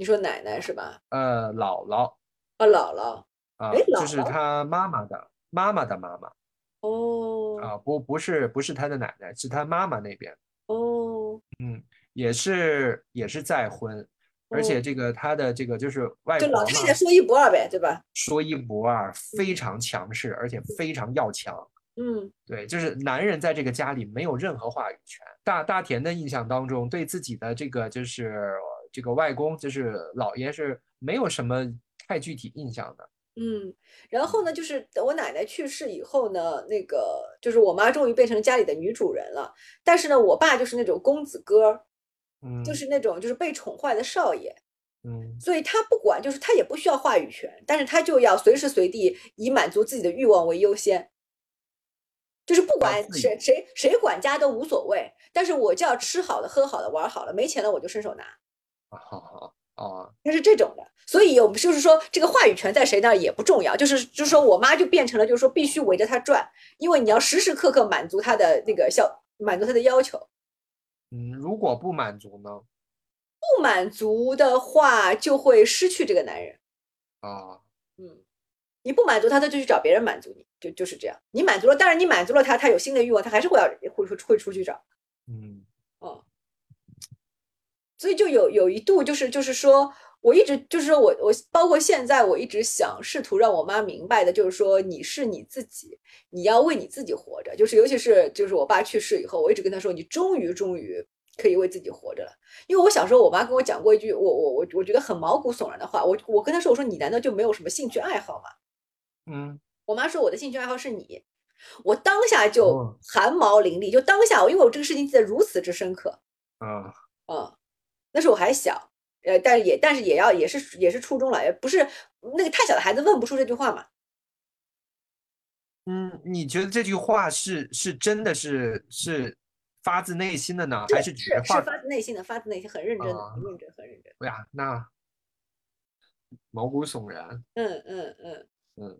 你说奶奶是吧？呃，姥姥啊，姥姥。啊，哎就是他妈妈的妈妈的妈妈哦啊，不不是不是他的奶奶，是他妈妈那边。哦，嗯也是也是再婚，而且这个他的这个就是外就老，太太说一不二呗，对吧？说一不二，非常强势，而且非常要强。嗯对，就是男人在这个家里没有任何话语权。大大田的印象当中，对自己的这个就是这个外公，就是姥爷是没有什么太具体印象的。嗯，然后呢，就是等我奶奶去世以后呢，那个就是我妈终于变成家里的女主人了。但是呢，我爸就是那种公子哥，嗯，就是那种就是被宠坏的少爷，嗯所以他不管，就是他也不需要话语权，但是他就要随时随地以满足自己的欲望为优先，就是不管谁谁谁管家都无所谓，但是我就要吃好的、喝好的、玩好了，没钱了我就伸手拿，啊好好啊他是这种的。所以我们就是说，这个话语权在谁那儿也不重要，就是就是说我妈就变成了就是说必须围着她转，因为你要时时刻刻满足她的那个效满足她的要求，嗯，如果不满足呢？不满足的话就会失去这个男人。啊，嗯，你不满足他，他就去找别人满足你，就就是这样。你满足了，但是你满足了他，他有新的欲望，他还是会要会会会出去找。嗯嗯，所以就有有一度就是就是说，我一直就是说我我包括现在我一直想试图让我妈明白的，就是说你是你自己，你要为你自己活着。就是尤其是就是我爸去世以后，我一直跟他说，你终于终于可以为自己活着了。因为我小时候我妈跟我讲过一句我我我我觉得很毛骨悚然的话，我我跟她说，我说你难道就没有什么兴趣爱好吗？嗯我妈说我的兴趣爱好是你，我当下就哦汗毛淋漓，就当下我因为我这个事情记得如此之深刻，啊嗯，那时候我还小，呃，但是也但是也要也是也是初中了，也不是那个太小的孩子问不出这句话嘛，嗯，你觉得这句话是是真的是是发自内心的呢，还是只是话？是发自内心的，发自内心，很认真的，啊很认真，很认真，哎呀，那毛骨悚然。嗯嗯嗯。嗯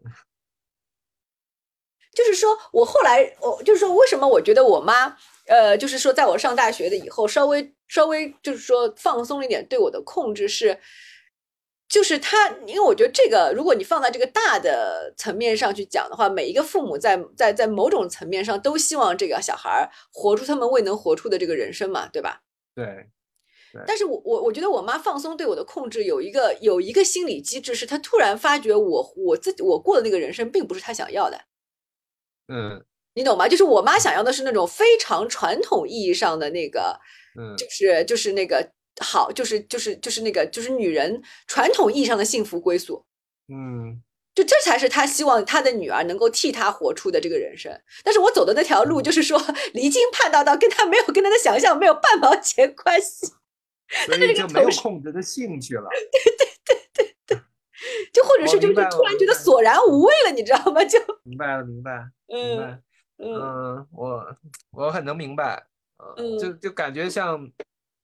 就是说我后来，我就是说，为什么我觉得我妈，呃，就是说，在我上大学的以后，稍微稍微就是说放松了一点对我的控制是，就是她，因为我觉得这个，如果你放在这个大的层面上去讲的话，每一个父母在在在某种层面上都希望这个小孩儿活出他们未能活出的这个人生嘛，对吧？对，但是我我我觉得我妈放松对我的控制有一个有一个心理机制，是她突然发觉我我自己我过的那个人生并不是她想要的。嗯你懂吗？就是我妈想要的是那种非常传统意义上的那个，嗯就是就是那个好，就是就是就是那个就是女人传统意义上的幸福归宿。嗯就这才是她希望她的女儿能够替她活出的这个人生。但是我走的那条路，就是说离经叛道到跟她没有跟她的想象没有半毛钱关系。所以就没有控制的兴趣了。(laughs) (laughs) 就或者是就我明白了就突然觉得索然无味了，你知道吗？(laughs) 就明白了，明白，明嗯白。嗯嗯，我我很能明白。嗯，就就感觉像，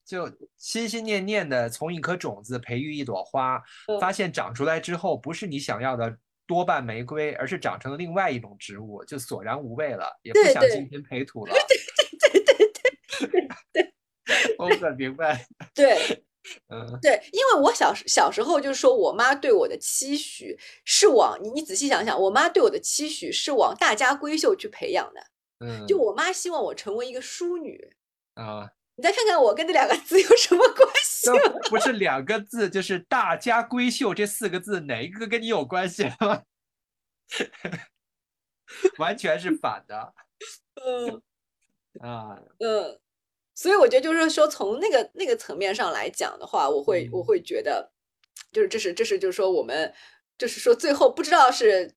就心心念念的从一颗种子培育一朵花，嗯发现长出来之后不是你想要的多半玫瑰，而是长成了另外一种植物，就索然无味了，也不想精心培土了。对对对对对对我很明白。对。(laughs) 嗯对，因为我小时小时候就是说我妈对我的期许是往你你仔细想想，我妈对我的期许是往大家闺秀去培养的。嗯，就我妈希望我成为一个淑女，啊，你再看看我跟这两个字有什么关系吗？不是两个字，就是“大家闺秀”这四个字，哪一个跟你有关系吗？(laughs) 完全是反的嗯啊。嗯，所以我觉得就是说从那个那个层面上来讲的话，我会我嗯会觉得，就是这是这是就是说我们。就是说，最后不知道是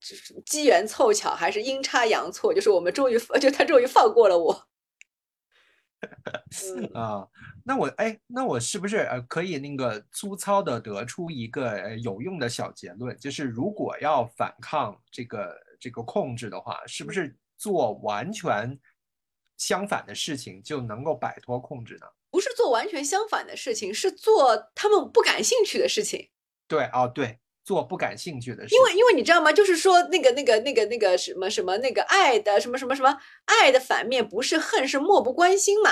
机缘凑巧还是阴差阳错，就是我们终于，就他终于放过了我。(laughs) 嗯啊，那我哎，那我是不是呃可以那个粗糙的得出一个呃有用的小结论，就是如果要反抗这个这个控制的话，是不是做完全相反的事情就能够摆脱控制呢？不是做完全相反的事情，是做他们不感兴趣的事情。对，哦，对，做不感兴趣的事，因为因为你知道吗？就是说那个那个那个那个什么什么那个爱的什么什么什么爱的反面不是恨，是漠不关心嘛。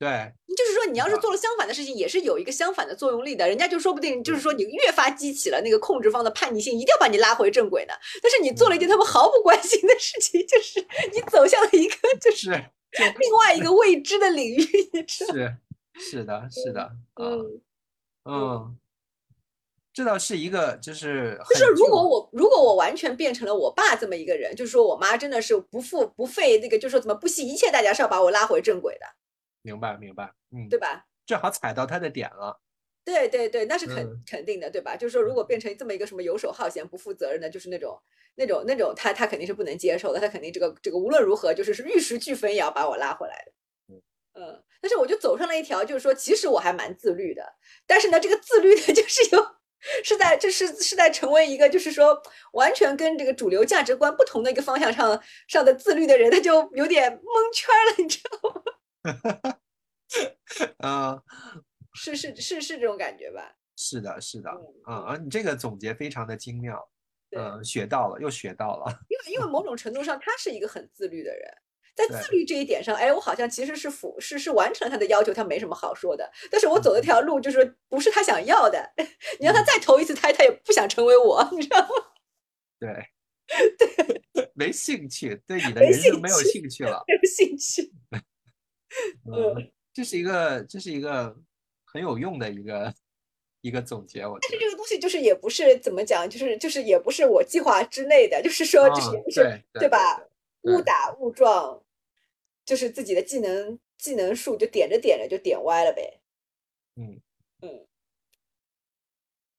对，就是说，你要是啊做了相反的事情，也是有一个相反的作用力的。人家就说不定就是说，你越发激起了那个控制方的叛逆性，一定要把你拉回正轨的。但是你做了一件他们毫不关心的事情，就是你走向了一个就是 (laughs) 另外一个未知的领域，你知道？是，是的，是的，啊，嗯，嗯，这倒是一个，就是就是如果我如果我完全变成了我爸这么一个人，就是说我妈真的是不负不费那个，就是说怎么不惜一切代价是要把我拉回正轨的，明白明白，嗯，对吧？正好踩到他的点了，对对对，那是肯、嗯肯定的，对吧？就是说，如果变成这么一个什么游手好闲、不负责任的，就是那种那种那种，他他肯定是不能接受的，他肯定这个这个无论如何就是是玉石俱焚也要把我拉回来的。嗯嗯，但是我就走上了一条，就是说，其实我还蛮自律的，但是呢，这个自律的 (laughs) 就是有是在这是是在成为一个就是说完全跟这个主流价值观不同的一个方向上上的自律的人，他就有点蒙圈了，你知道吗？嗯，(laughs) 是是是是这种感觉吧？是的，是的，嗯嗯，啊，你这个总结非常的精妙，对。嗯，学到了，又学到了，因为因为某种程度上，他是一个很自律的人，在自律这一点上，哎，我好像其实是符是是完成了他的要求，他没什么好说的。但是我走的这条路就是不是他想要的，(laughs) 你让他再投一次胎，他也不想成为我，你知道吗？(laughs) 对，对没兴趣，对你 (laughs) 的没人生没有兴趣兴趣了，没有兴趣。嗯，这是一个，这是一个很有用的一个一个总结，我觉得，但是这个东西就是也不是怎么讲，就是就是也不是我计划之内的，就是说就是不是、对对吧？误打误撞，就是自己的技能技能树就点着点着就点歪了呗。嗯。嗯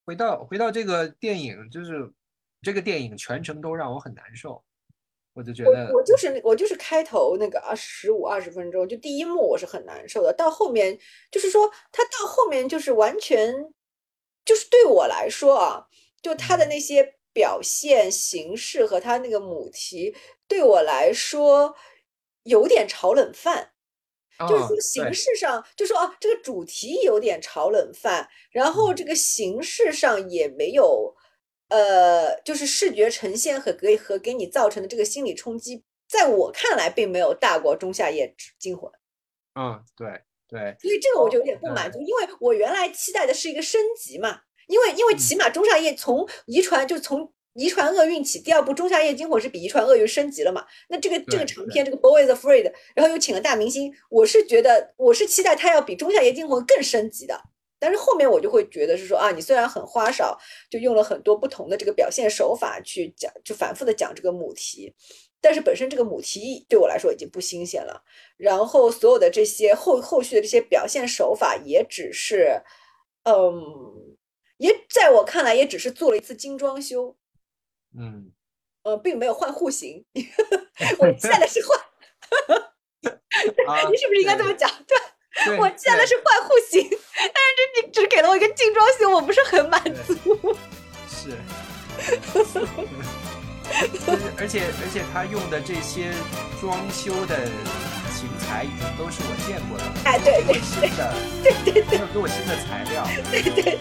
回到回到这个电影，就是这个电影全程都让我很难受，我就觉得我我就是我就是开头那个二十五二十分钟，就第一幕我是很难受的，到后面就是说他到后面就是完全就是对我来说啊，就他的那些表现形式和他那个母题对我来说有点炒冷饭。就是啊说形式上，就说啊，这个主题有点炒冷饭，然后这个形式上也没有，呃，就是视觉呈现和给和给你造成的这个心理冲击，在我看来并没有大过《仲夏夜之惊魂》，嗯，对对，所以这个我就有点不满足，因为我原来期待的是一个升级嘛，因为因为起码仲夏夜从遗传就从。遗传厄运起，第二部《仲夏夜惊魂》是比遗传厄运升级了嘛？那这个这个长片，这个《Boy is Afraid》，然后又请了大明星，我是觉得我是期待它要比《仲夏夜惊魂》更升级的。但是后面我就会觉得是说啊，你虽然很花哨，就用了很多不同的这个表现手法去讲，就反复的讲这个母题，但是本身这个母题对我来说已经不新鲜了。然后所有的这些后后续的这些表现手法也只是，嗯，也在我看来也只是做了一次精装修，嗯，呃，并没有换户型。(laughs) 我现在是换，啊 (laughs) 你是不是应该这么讲？对，对我建的是换户型，但是这你只给了我一个精装修，我不是很满足。(laughs) 是，就是而且而且他用的这些装修的型材已经都是我见过的，哎，对对新的，对对对，没有给我新的材料，对对，